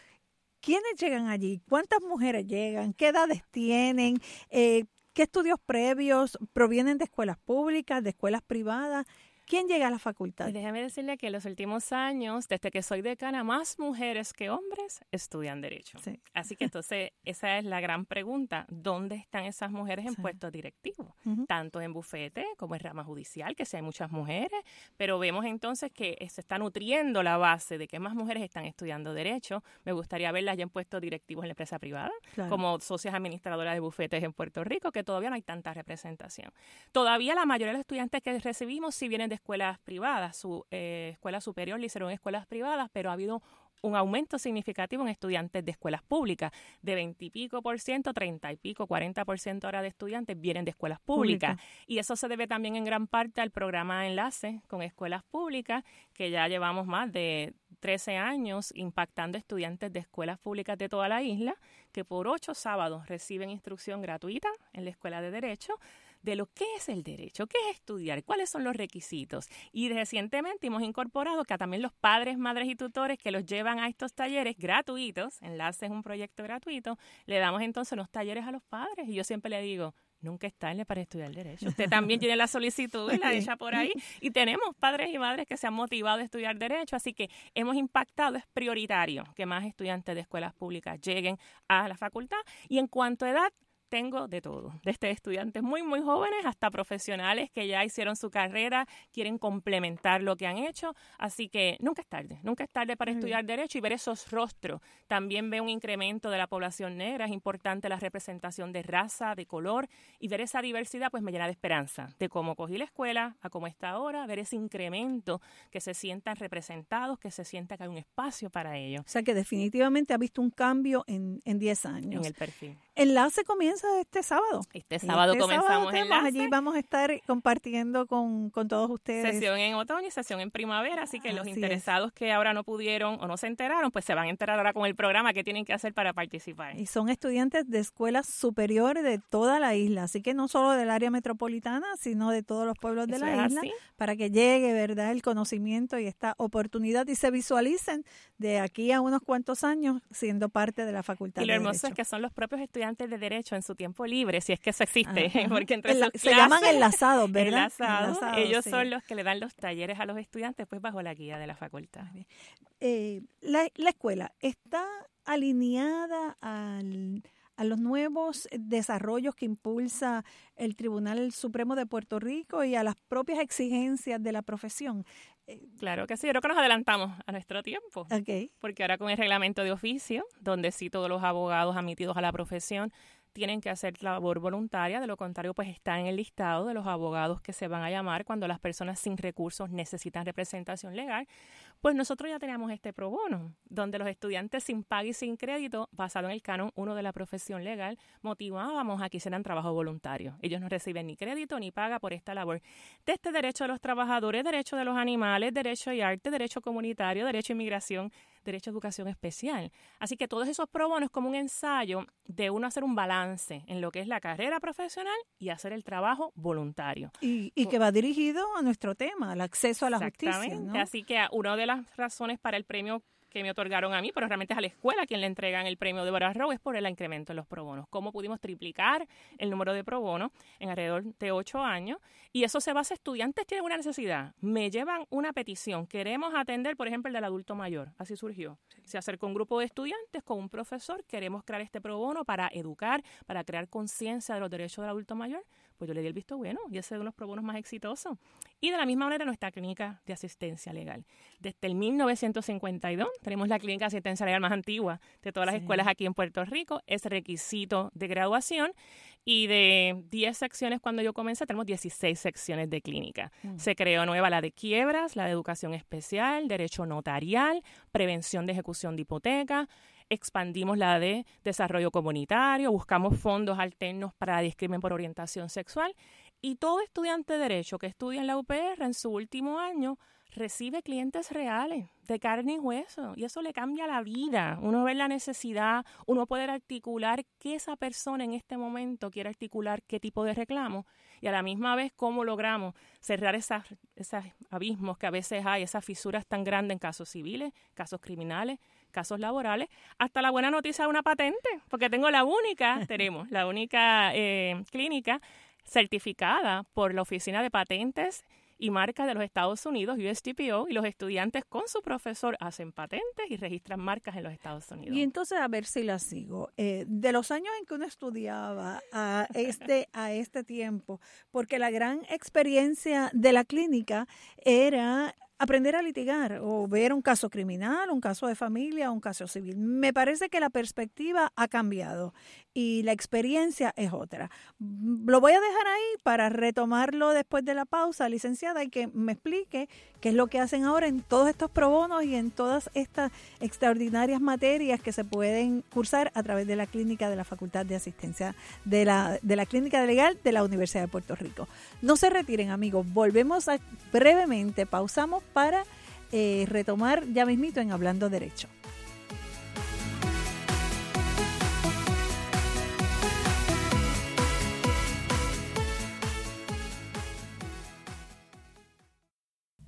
¿Quiénes llegan allí? ¿Cuántas mujeres llegan? ¿Qué edades tienen? Eh, ¿Qué estudios previos provienen de escuelas públicas, de escuelas privadas? ¿Quién llega a la facultad? Pues déjame decirle que en los últimos años, desde que soy decana, más mujeres que hombres estudian Derecho. Sí. Así que entonces, esa es la gran pregunta. ¿Dónde están esas mujeres en sí. puestos directivos? Uh -huh. Tanto en bufete como en rama judicial, que sí hay muchas mujeres, pero vemos entonces que se está nutriendo la base de que más mujeres están estudiando Derecho. Me gustaría verlas ya en puestos directivos en la empresa privada, claro. como socias administradoras de bufetes en Puerto Rico, que todavía no hay tanta representación. Todavía la mayoría de los estudiantes que recibimos sí vienen de escuelas privadas, su eh, escuela superior le hicieron escuelas privadas, pero ha habido un aumento significativo en estudiantes de escuelas públicas, de 20 y pico por ciento, 30 y pico, 40 por ciento ahora de estudiantes vienen de escuelas públicas. Pública. Y eso se debe también en gran parte al programa Enlace con escuelas públicas, que ya llevamos más de 13 años impactando estudiantes de escuelas públicas de toda la isla, que por ocho sábados reciben instrucción gratuita en la Escuela de Derecho de lo que es el derecho, qué es estudiar, cuáles son los requisitos. Y recientemente hemos incorporado que también los padres, madres y tutores que los llevan a estos talleres gratuitos, Enlace es un proyecto gratuito, le damos entonces los talleres a los padres. Y yo siempre le digo, nunca es tarde para estudiar derecho. Usted también tiene la solicitud y la echa por ahí. Y tenemos padres y madres que se han motivado a estudiar derecho, así que hemos impactado, es prioritario que más estudiantes de escuelas públicas lleguen a la facultad. Y en cuanto a edad, tengo de todo, desde estudiantes muy, muy jóvenes hasta profesionales que ya hicieron su carrera, quieren complementar lo que han hecho. Así que nunca es tarde, nunca es tarde para estudiar Derecho y ver esos rostros. También ve un incremento de la población negra, es importante la representación de raza, de color y ver esa diversidad pues me llena de esperanza de cómo cogí la escuela a cómo está ahora, ver ese incremento, que se sientan representados, que se sienta que hay un espacio para ellos. O sea que definitivamente ha visto un cambio en 10 años. En el perfil. Enlace comienza este sábado. Este sábado este comenzamos sábado Enlace. Allí vamos a estar compartiendo con, con, todos ustedes. Sesión en otoño y sesión en primavera, así que los interesados es. que ahora no pudieron o no se enteraron, pues se van a enterar ahora con el programa que tienen que hacer para participar. Y son estudiantes de escuelas superiores de toda la isla, así que no solo del área metropolitana, sino de todos los pueblos de Eso la isla, así. para que llegue, ¿verdad?, el conocimiento y esta oportunidad y se visualicen de aquí a unos cuantos años siendo parte de la facultad. Y lo de hermoso Derecho. es que son los propios estudiantes de Derecho en su tiempo libre, si es que eso existe, Ajá. porque entre sus se clases- llaman enlazados, ¿verdad? Enlazados, Enlazados, ellos sí. son los que le dan los talleres a los estudiantes, pues bajo la guía de la facultad. eh, la, la escuela está alineada al, a los nuevos desarrollos que impulsa el Tribunal Supremo de Puerto Rico y a las propias exigencias de la profesión. Claro que sí, yo creo que nos adelantamos a nuestro tiempo. Porque ahora con el reglamento de oficio, donde sí todos los abogados admitidos a la profesión tienen que hacer labor voluntaria, de lo contrario, pues está en el listado de los abogados que se van a llamar cuando las personas sin recursos necesitan representación legal. Pues nosotros ya teníamos este pro bono, donde los estudiantes sin pago y sin crédito, basado en el canon 1 de la profesión legal, motivábamos a que hicieran trabajo voluntario. Ellos no reciben ni crédito ni paga por esta labor. De este derecho de los trabajadores, derecho de los animales, derecho y arte, derecho comunitario, derecho a inmigración, derecho a educación especial. Así que todos esos pro bonos es como un ensayo de uno hacer un balance en lo que es la carrera profesional y hacer el trabajo voluntario. Y, y que va dirigido a nuestro tema, al acceso a la justicia. Así que una de las razones para el premio que me otorgaron a mí, pero realmente es a la escuela quien le entregan el premio de Rowe, es por el incremento en los pro bonos. Cómo pudimos triplicar el número de pro bonos en alrededor de ocho años. Y eso se basa, estudiantes tienen una necesidad, me llevan una petición, queremos atender, por ejemplo, el del adulto mayor. Así surgió. Se acercó un grupo de estudiantes con un profesor, queremos crear este pro bono para educar, para crear conciencia de los derechos del adulto mayor pues yo le di el visto bueno y ese es uno de los pro más exitosos. Y de la misma manera nuestra clínica de asistencia legal. Desde el 1952 tenemos la clínica de asistencia legal más antigua de todas las escuelas aquí en Puerto Rico. Es requisito de graduación y de 10 secciones cuando yo comencé tenemos 16 secciones de clínica. Mm. Se creó nueva la de quiebras, la de educación especial, derecho notarial, prevención de ejecución de hipoteca, expandimos la de desarrollo comunitario, buscamos fondos alternos para discriminación por orientación sexual y todo estudiante de derecho que estudia en la UPR en su último año recibe clientes reales de carne y hueso y eso le cambia la vida. Uno ve la necesidad, uno puede articular qué esa persona en este momento quiere articular, qué tipo de reclamo y a la misma vez cómo logramos cerrar esos abismos que a veces hay, esas fisuras tan grandes en casos civiles, casos criminales, casos laborales, hasta la buena noticia de una patente, porque tengo la única, tenemos la única eh, clínica certificada por la Oficina de Patentes y Marcas de los Estados Unidos, USTPO, y los estudiantes con su profesor hacen patentes y registran marcas en los Estados Unidos. Y entonces, a ver si la sigo. Eh, de los años en que uno estudiaba a este, a este tiempo, porque la gran experiencia de la clínica era aprender a litigar o ver un caso criminal, un caso de familia, un caso civil. Me parece que la perspectiva ha cambiado y la experiencia es otra. Lo voy a dejar ahí para retomarlo después de la pausa, licenciada, y que me explique qué es lo que hacen ahora en todos estos pro bonos y en todas estas extraordinarias materias que se pueden cursar a través de la clínica de la Facultad de Asistencia de la, de la Clínica Legal de la Universidad de Puerto Rico. No se retiren, amigos. Volvemos a, brevemente, pausamos para eh, retomar ya mismito en Hablando Derecho.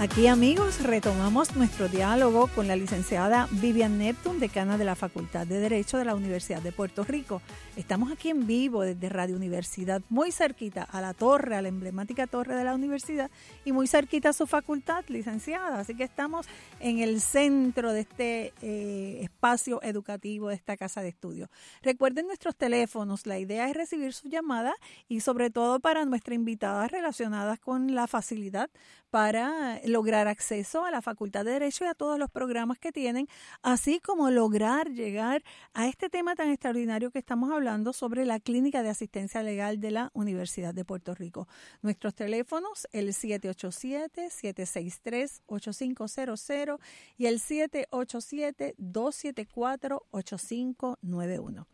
Aquí amigos, retomamos nuestro diálogo con la licenciada Vivian Neptune, decana de la Facultad de Derecho de la Universidad de Puerto Rico. Estamos aquí en vivo desde Radio Universidad, muy cerquita a la torre, a la emblemática torre de la universidad y muy cerquita a su facultad, licenciada. Así que estamos en el centro de este eh, espacio educativo, de esta casa de estudio. Recuerden nuestros teléfonos, la idea es recibir su llamada y sobre todo para nuestras invitadas relacionadas con la facilidad para lograr acceso a la Facultad de Derecho y a todos los programas que tienen, así como lograr llegar a este tema tan extraordinario que estamos hablando sobre la Clínica de Asistencia Legal de la Universidad de Puerto Rico. Nuestros teléfonos, el 787-763-8500 y el 787-274-8591.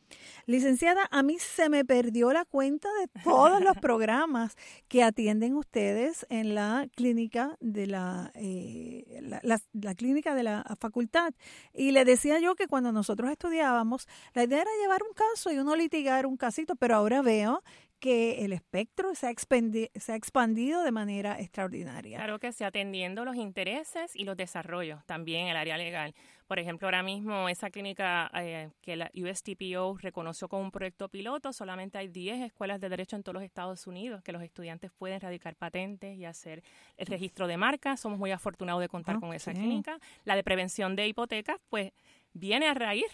Licenciada, a mí se me perdió la cuenta de todos los programas que atienden ustedes en la clínica de la, eh, la, clínica de la facultad. Y le decía yo que cuando nosotros estudiábamos, la idea era llevar un caso y uno litigar un casito, pero ahora veo que el espectro se ha, se ha expandido de manera extraordinaria. Claro que sí, atendiendo los intereses y los desarrollos también en el área legal. Por ejemplo, ahora mismo esa clínica eh, que la USTPO reconoció como un proyecto piloto, solamente hay 10 escuelas de derecho en todos los Estados Unidos que los estudiantes pueden radicar patentes y hacer el registro de marcas. Somos muy afortunados de contar con esa clínica. La de prevención de hipotecas, pues viene a raíz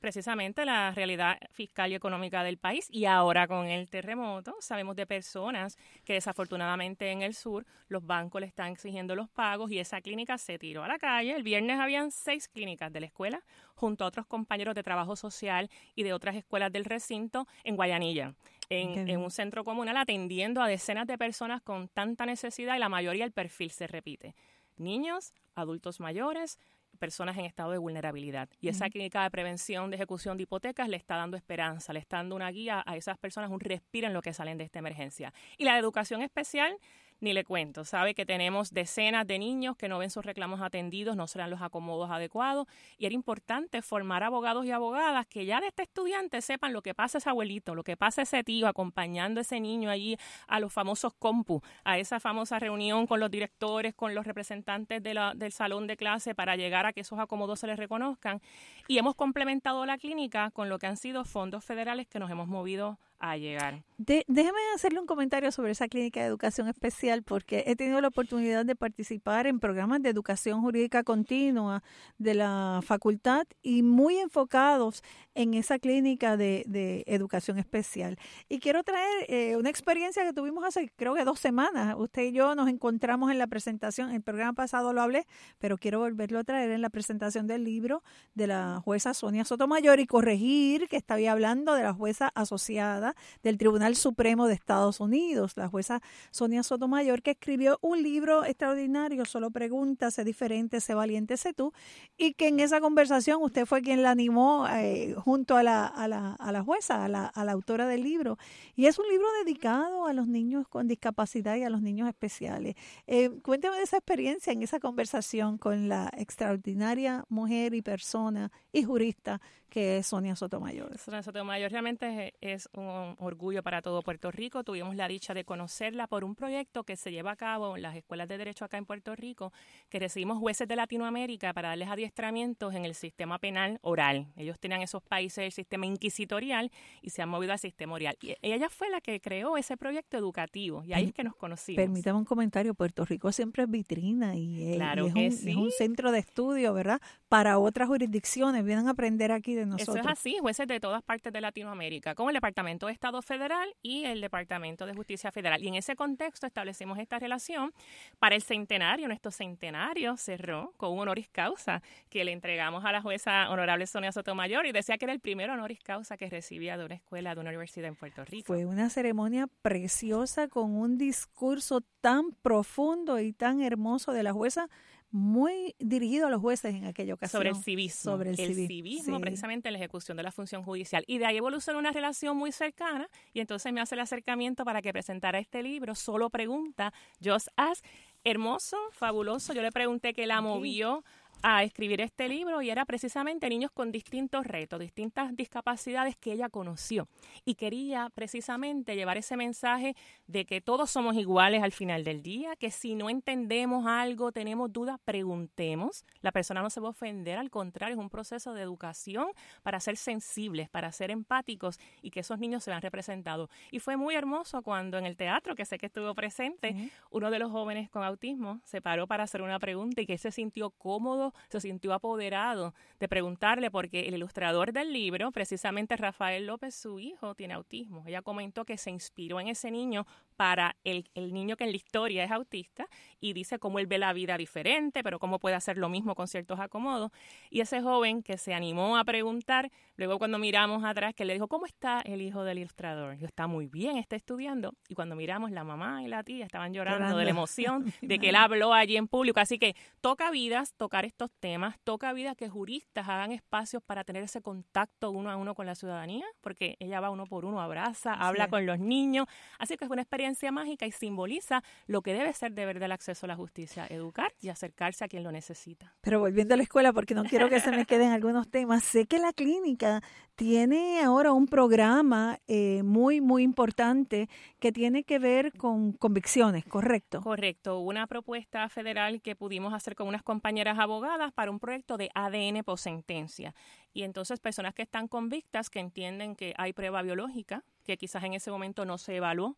precisamente la realidad fiscal y económica del país y ahora con el terremoto sabemos de personas que desafortunadamente en el sur los bancos le están exigiendo los pagos y esa clínica se tiró a la calle. El viernes habían seis clínicas de la escuela junto a otros compañeros de trabajo social y de otras escuelas del recinto en Guayanilla. En, en, un centro comunal atendiendo a decenas de personas con tanta necesidad y la mayoría el perfil se repite. Niños, adultos mayores, personas en estado de vulnerabilidad. Y esa clínica de prevención de ejecución de hipotecas le está dando esperanza, le está dando una guía a esas personas, un respiro en lo que salen de esta emergencia. Y la educación especial ni le cuento. Sabe que tenemos decenas de niños que no ven sus reclamos atendidos, no serán los acomodos adecuados. Y era importante formar abogados y abogadas que ya de este estudiante sepan lo que pasa ese abuelito, lo que pasa ese tío acompañando a ese niño allí a los famosos compu, a esa famosa reunión con los directores, con los representantes del salón de clase para llegar a que esos acomodos se les reconozcan. Y hemos complementado la clínica con lo que han sido fondos federales que nos hemos movido a llegar. déjeme hacerle un comentario sobre esa clínica de educación especial porque he tenido la oportunidad de participar en programas de educación jurídica continua de la facultad y muy enfocados en esa clínica de, educación especial. Y quiero traer eh, una experiencia que tuvimos hace creo que dos semanas. Usted y yo nos encontramos en la presentación, el programa pasado lo hablé, pero quiero volverlo a traer en la presentación del libro de la jueza Sonia Sotomayor y corregir que estaba hablando de la jueza asociada del Tribunal Supremo de Estados Unidos, la jueza Sonia Sotomayor, que escribió un libro extraordinario, Solo pregunta, sé diferente, sé valiente, sé tú, y que en esa conversación usted fue quien la animó eh, junto a la, a, la, a la jueza, a la, a la autora del libro. Y es un libro dedicado a los niños con discapacidad y a los niños especiales. Eh, cuénteme de esa experiencia en esa conversación con la extraordinaria mujer y persona y jurista que es Sonia Sotomayor. Sonia Sotomayor realmente es un orgullo para todo Puerto Rico. Tuvimos la dicha de conocerla por un proyecto que se lleva a cabo en las escuelas de derecho acá en Puerto Rico, que recibimos jueces de Latinoamérica para darles adiestramientos en el sistema penal oral. Ellos tenían esos países el sistema inquisitorial y se han movido al sistema oral. Y ella fue la que creó ese proyecto educativo y ahí es que nos conocimos. Permítame un comentario. Puerto Rico siempre es vitrina y, es, un, es, un, centro de estudio, ¿verdad? Para otras jurisdicciones. Vienen a aprender aquí de nosotros. Eso es así, jueces de todas partes de Latinoamérica, como el Departamento Estado Federal y el Departamento de Justicia Federal. Y en ese contexto establecimos esta relación para el centenario. Nuestro centenario cerró con un honoris causa que le entregamos a la jueza honorable Sonia Sotomayor y decía que era el primer honoris causa que recibía de una escuela, de una universidad en Puerto Rico. Fue una ceremonia preciosa con un discurso tan profundo y tan hermoso de la jueza muy dirigido a los jueces en aquella ocasión. Sobre el civismo. Sobre el, civismo, precisamente en la ejecución de la función judicial. Y de ahí evolucionó una relación muy cercana y entonces me hace el acercamiento para que presentara este libro, Solo Pregunta, Just Ask. Hermoso, fabuloso. Yo le pregunté qué la movió a escribir este libro y era precisamente niños con distintos retos, distintas discapacidades que ella conoció y quería precisamente llevar ese mensaje de que todos somos iguales al final del día, que si no entendemos algo, tenemos dudas, preguntemos. La persona no se va a ofender, al contrario, es un proceso de educación para ser sensibles, para ser empáticos y que esos niños se vean representados. Y fue muy hermoso cuando en el teatro, que sé que estuvo presente, uno de los jóvenes con autismo se paró para hacer una pregunta y que se sintió cómodo se sintió apoderado de preguntarle porque el ilustrador del libro, precisamente Rafael López, su hijo, tiene autismo. Ella comentó que se inspiró en ese niño para el, el, niño que en la historia es autista y dice cómo él ve la vida diferente, pero cómo puede hacer lo mismo con ciertos acomodos. Y ese joven que se animó a preguntar, luego cuando miramos atrás, que le dijo, ¿cómo está el hijo del ilustrador? Yo, está muy bien, está estudiando. Y cuando miramos, la mamá y la tía estaban llorando, de la emoción de que él habló allí en público. Así que toca vidas tocar estos temas, toca vidas que juristas hagan espacios para tener ese contacto uno a uno con la ciudadanía, porque ella va uno por uno, abraza, habla con los niños. Así que es una experiencia mágica y simboliza lo que debe ser de verdad el acceso a la justicia, educar y acercarse a quien lo necesita. Pero volviendo a la escuela, porque no quiero que se me queden algunos temas, sé que la clínica tiene ahora un programa eh, muy, muy importante que tiene que ver con convicciones, ¿correcto? Correcto, una propuesta federal que pudimos hacer con unas compañeras abogadas para un proyecto de ADN por sentencia. Y entonces personas que están convictas, que entienden que hay prueba biológica, que quizás en ese momento no se evaluó,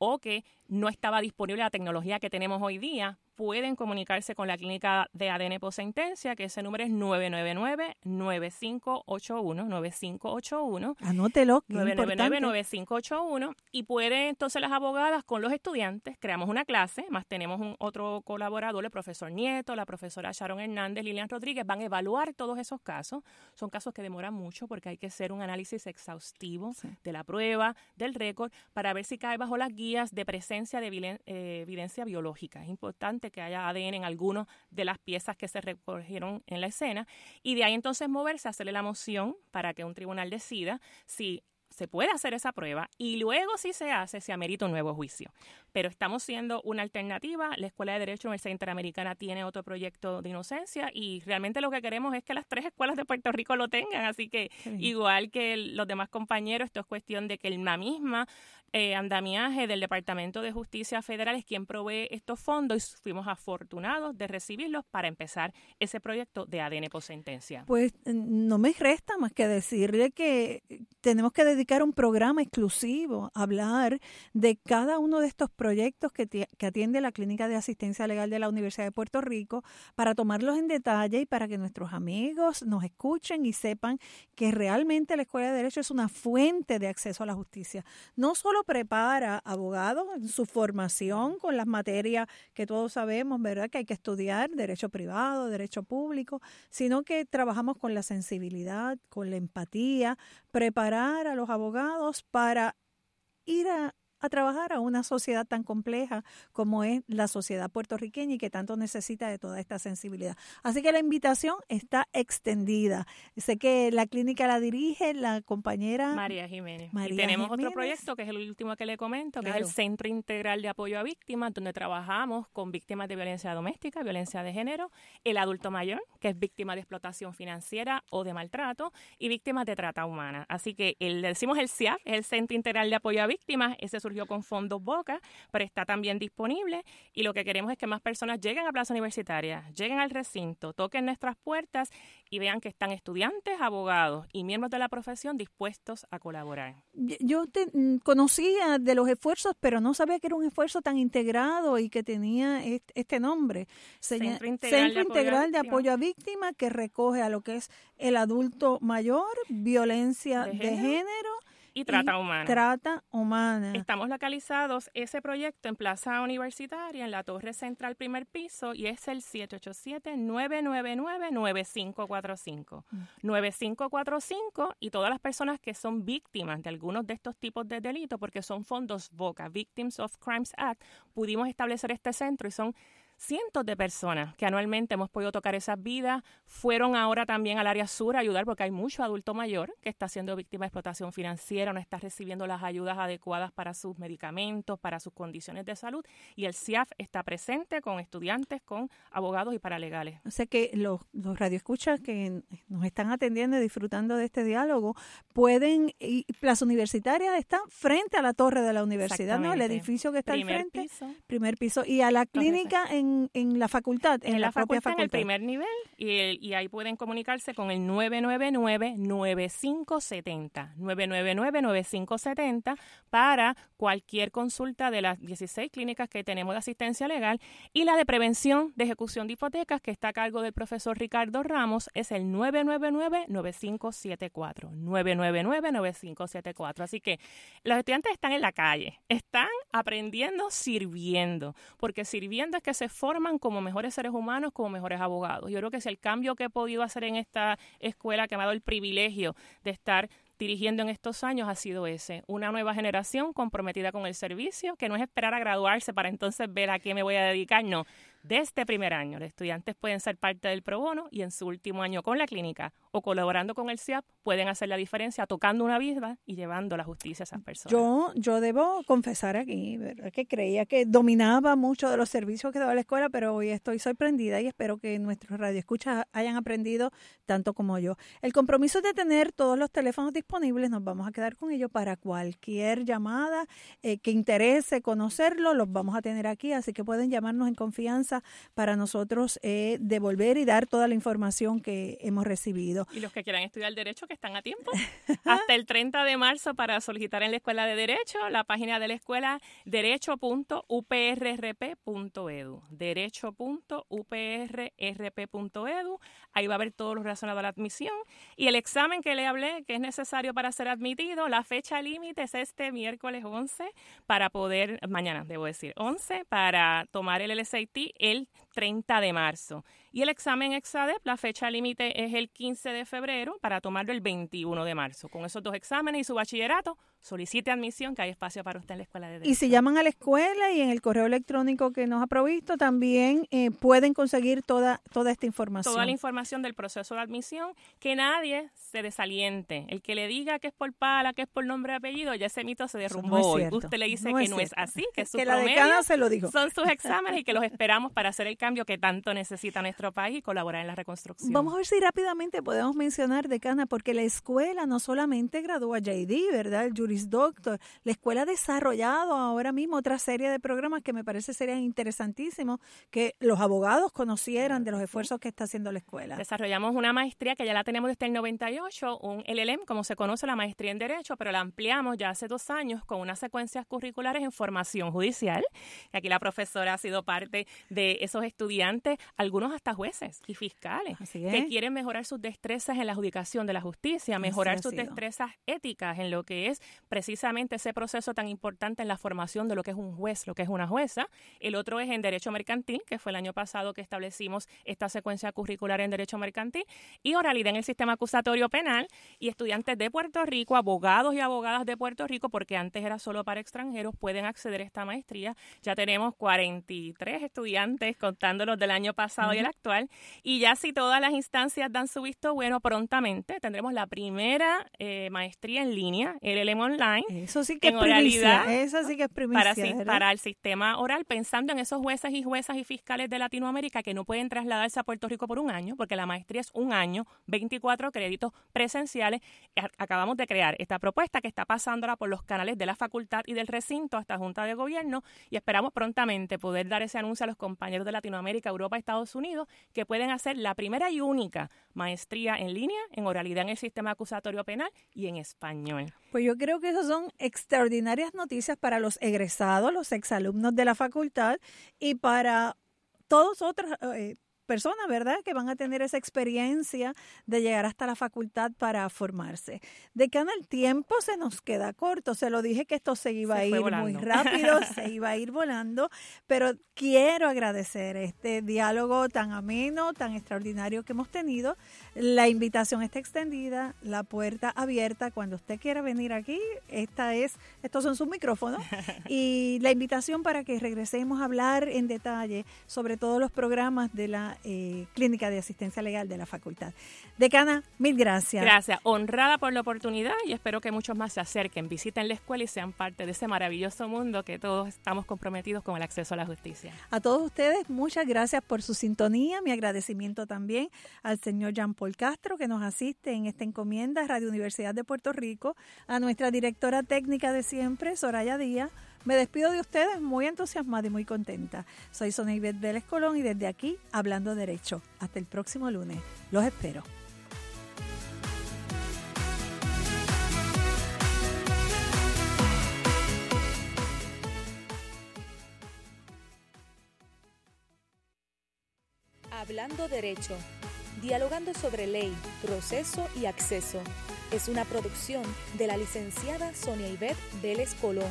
o que no estaba disponible la tecnología que tenemos hoy día, pueden comunicarse con la clínica de ADN sentencia, que ese número es 999-9581, 9581. Anótelo. 999-9581. Y pueden entonces las abogadas con los estudiantes, creamos una clase, más tenemos un otro colaborador, el profesor Nieto, la profesora Sharon Hernández, Lilian Rodríguez, van a evaluar todos esos casos. Son casos que demoran mucho porque hay que hacer un análisis exhaustivo de la prueba, del récord, para ver si cae bajo las guías de presencia de eh, evidencia biológica. Es importante de que haya ADN en algunas de las piezas que se recogieron en la escena y de ahí entonces moverse, hacerle la moción para que un tribunal decida si se puede hacer esa prueba y luego si se hace, se amerita un nuevo juicio. Pero estamos siendo una alternativa. La Escuela de Derecho Universidad Interamericana tiene otro proyecto de inocencia y realmente lo que queremos es que las tres escuelas de Puerto Rico lo tengan. Así que igual que los demás compañeros, esto es cuestión de que la misma eh, andamiaje del Departamento de Justicia Federal es quien provee estos fondos y fuimos afortunados de recibirlos para empezar ese proyecto de ADN por sentencia. Pues no me resta más que decirle que tenemos que dedicar un programa exclusivo a hablar de cada uno de estos proyectos que atiende la Clínica de Asistencia Legal de la Universidad de Puerto Rico para tomarlos en detalle y para que nuestros amigos nos escuchen y sepan que realmente la Escuela de Derecho es una fuente de acceso a la justicia. No solo prepara abogados en su formación con las materias que todos sabemos, ¿verdad? Que hay que estudiar, derecho privado, derecho público, sino que trabajamos con la sensibilidad, con la empatía, preparar a los abogados para ir a, a trabajar a una sociedad tan compleja como es la sociedad puertorriqueña y que tanto necesita de toda esta sensibilidad. Así que la invitación está extendida. Sé que la clínica la dirige la compañera María Jiménez. y tenemos otro proyecto que es el último que le comento, que es el Centro Integral de Apoyo a Víctimas, donde trabajamos con víctimas de violencia doméstica, violencia de género, el adulto mayor, que es víctima de explotación financiera o de maltrato, y víctimas de trata humana. Así que el, le decimos el CIAF, es el Centro Integral de Apoyo a Víctimas, ese es surgió con fondos Boca, pero está también disponible y lo que queremos es que más personas lleguen a Plaza Universitaria, lleguen al recinto, toquen nuestras puertas y vean que están estudiantes, abogados y miembros de la profesión dispuestos a colaborar. Yo te, mm, conocía de los esfuerzos, pero no sabía que era un esfuerzo tan integrado y que tenía este, nombre. Centro Integral, de, apoyo, a Víctimas, que recoge a lo que es el adulto mayor, violencia de, género y trata humana. Trata humana. Estamos localizados ese proyecto en Plaza Universitaria, en la Torre Central, primer piso, y es el 787-999-9545. 9545 mm. y todas las personas que son víctimas de algunos de estos tipos de delitos, porque son fondos VOCA, Victims of Crimes Act, pudimos establecer este centro y son cientos de personas que anualmente hemos podido tocar esas vidas. Fueron ahora también al área sur a ayudar porque hay mucho adulto mayor que está siendo víctima de explotación financiera, no está recibiendo las ayudas adecuadas para sus medicamentos, para sus condiciones de salud. Y el CIAF está presente con estudiantes, con abogados y paralegales. O sea que los, los radioescuchas que nos están atendiendo y disfrutando de este diálogo pueden, y Plaza Universitaria está frente a la torre de la universidad, ¿no? El edificio que está al frente. Piso. Primer piso. Y a la clínica en en, la facultad, en, la, facultad, en el primer nivel, y, y ahí pueden comunicarse con el 999-9570, 999-9570 para cualquier consulta de las 16 clínicas que tenemos de asistencia legal y la de prevención de ejecución de hipotecas que está a cargo del profesor Ricardo Ramos es el 999-9574, 999-9574. Así que los estudiantes están en la calle, están aprendiendo sirviendo, porque sirviendo es que se forman como mejores seres humanos, como mejores abogados. Yo creo que si el cambio que he podido hacer en esta escuela, que me ha dado el privilegio de estar dirigiendo en estos años ha sido ese, una nueva generación comprometida con el servicio, que no es esperar a graduarse para entonces ver a qué me voy a dedicar, no, de este primer año. Los estudiantes pueden ser parte del pro bono y en su último año con la clínica o colaborando con el CIAP pueden hacer la diferencia tocando una vida y llevando la justicia a esas personas. Yo, yo debo confesar aquí, que creía que dominaba mucho de los servicios que daba la escuela, pero hoy estoy sorprendida y espero que nuestros radioescuchas hayan aprendido tanto como yo. El compromiso es de tener todos los teléfonos disponibles, nos vamos a quedar con ellos para cualquier llamada eh, que interese conocerlo, los vamos a tener aquí, así que pueden llamarnos en confianza para nosotros eh, devolver y dar toda la información que hemos recibido. Y los que quieran estudiar Derecho, que están a tiempo, hasta el 30 de marzo para solicitar en la Escuela de Derecho, la página de la escuela derecho.uprrp.edu, derecho.uprrp.edu, ahí va a haber todo lo relacionado a la admisión. Y el examen que le hablé, que es necesario para ser admitido, la fecha límite es este miércoles 11 para poder, mañana debo decir, 11 para tomar el LSAT el 30 de marzo. Y el examen EXADEP, la fecha límite es el 15 de febrero para tomarlo el 21 de marzo. Con esos dos exámenes y su bachillerato, solicite admisión, que hay espacio para usted en la escuela de Derecho. Y si llaman a la escuela y en el correo electrónico que nos ha provisto, también eh, pueden conseguir toda, toda esta información. Toda la información del proceso de admisión, que nadie se desaliente. El que le diga que es por pala, que es por nombre y apellido, ya ese mito se derrumbó. Usted le dice que no es así, que su que la decana se lo dijo. son sus exámenes y que los esperamos para hacer el cambio que tanto necesita nuestro país y colaborar en la reconstrucción. Vamos a ver si rápidamente podemos mencionar, decana, porque la escuela no solamente gradúa JD, ¿verdad? El Doctor. La escuela ha desarrollado ahora mismo otra serie de programas que me parece serían interesantísimos que los abogados conocieran de los esfuerzos que está haciendo la escuela. Desarrollamos una maestría que ya la tenemos desde el 98, un LLM, como se conoce la maestría en Derecho, pero la ampliamos ya hace dos años con unas secuencias curriculares en formación judicial. Aquí la profesora ha sido parte de esos estudiantes, algunos hasta jueces y fiscales, que quieren mejorar sus destrezas en la adjudicación de la justicia, mejorar sus destrezas éticas en lo que es precisamente ese proceso tan importante en la formación de lo que es un juez, lo que es una jueza. El otro es en Derecho Mercantil, que fue el año pasado que establecimos esta secuencia curricular en Derecho Mercantil, y oralidad en el sistema acusatorio penal, y estudiantes de Puerto Rico, abogados y abogadas de Puerto Rico, porque antes era solo para extranjeros, pueden acceder a esta maestría. Ya tenemos 43 estudiantes contándolos del año pasado y el actual, y ya si todas las instancias dan su visto bueno, prontamente tendremos la primera eh, maestría en línea, el LM Online. Eso sí que es primicia, eso sí que es primicia. Para, para el sistema oral, pensando en esos jueces y juezas y fiscales de Latinoamérica que no pueden trasladarse a Puerto Rico por un año, porque la maestría es un año, 24 créditos presenciales. Acabamos de crear esta propuesta que está pasándola por los canales de la facultad y del recinto hasta Junta de Gobierno y esperamos prontamente poder dar ese anuncio a los compañeros de Latinoamérica, Europa, Estados Unidos, que pueden hacer la primera y única maestría en línea en oralidad en el sistema acusatorio penal y en español. Pues yo creo que esas son extraordinarias noticias para los egresados, los exalumnos de la facultad y para todos otros eh, personas, ¿verdad?, que van a tener esa experiencia de llegar hasta la facultad para formarse. De que en el tiempo se nos queda corto, se lo dije que esto se iba a ir muy rápido, se iba a ir volando, pero quiero agradecer este diálogo tan ameno, tan extraordinario que hemos tenido. La invitación está extendida, la puerta abierta. Cuando usted quiera venir aquí, esta es, estos son sus micrófonos. Y la invitación para que regresemos a hablar en detalle sobre todos los programas de la eh, Clínica de Asistencia Legal de la Facultad. Decana, mil gracias. Gracias, honrada por la oportunidad y espero que muchos más se acerquen, visiten la escuela y sean parte de ese maravilloso mundo que todos estamos comprometidos con el acceso a la justicia. A todos ustedes, muchas gracias por su sintonía. Mi agradecimiento también al señor Jean Paul Castro que nos asiste en esta encomienda Radio Universidad de Puerto Rico, a nuestra directora técnica de siempre, Soraya Díaz me despido de ustedes muy entusiasmada y muy contenta. Soy Sonia Ivette Vélez Colón y desde aquí, hablando derecho. Hasta el próximo lunes. Los espero. Hablando Derecho, dialogando sobre ley, proceso y acceso. Es una producción de la licenciada Sonia Ivette Vélez Colón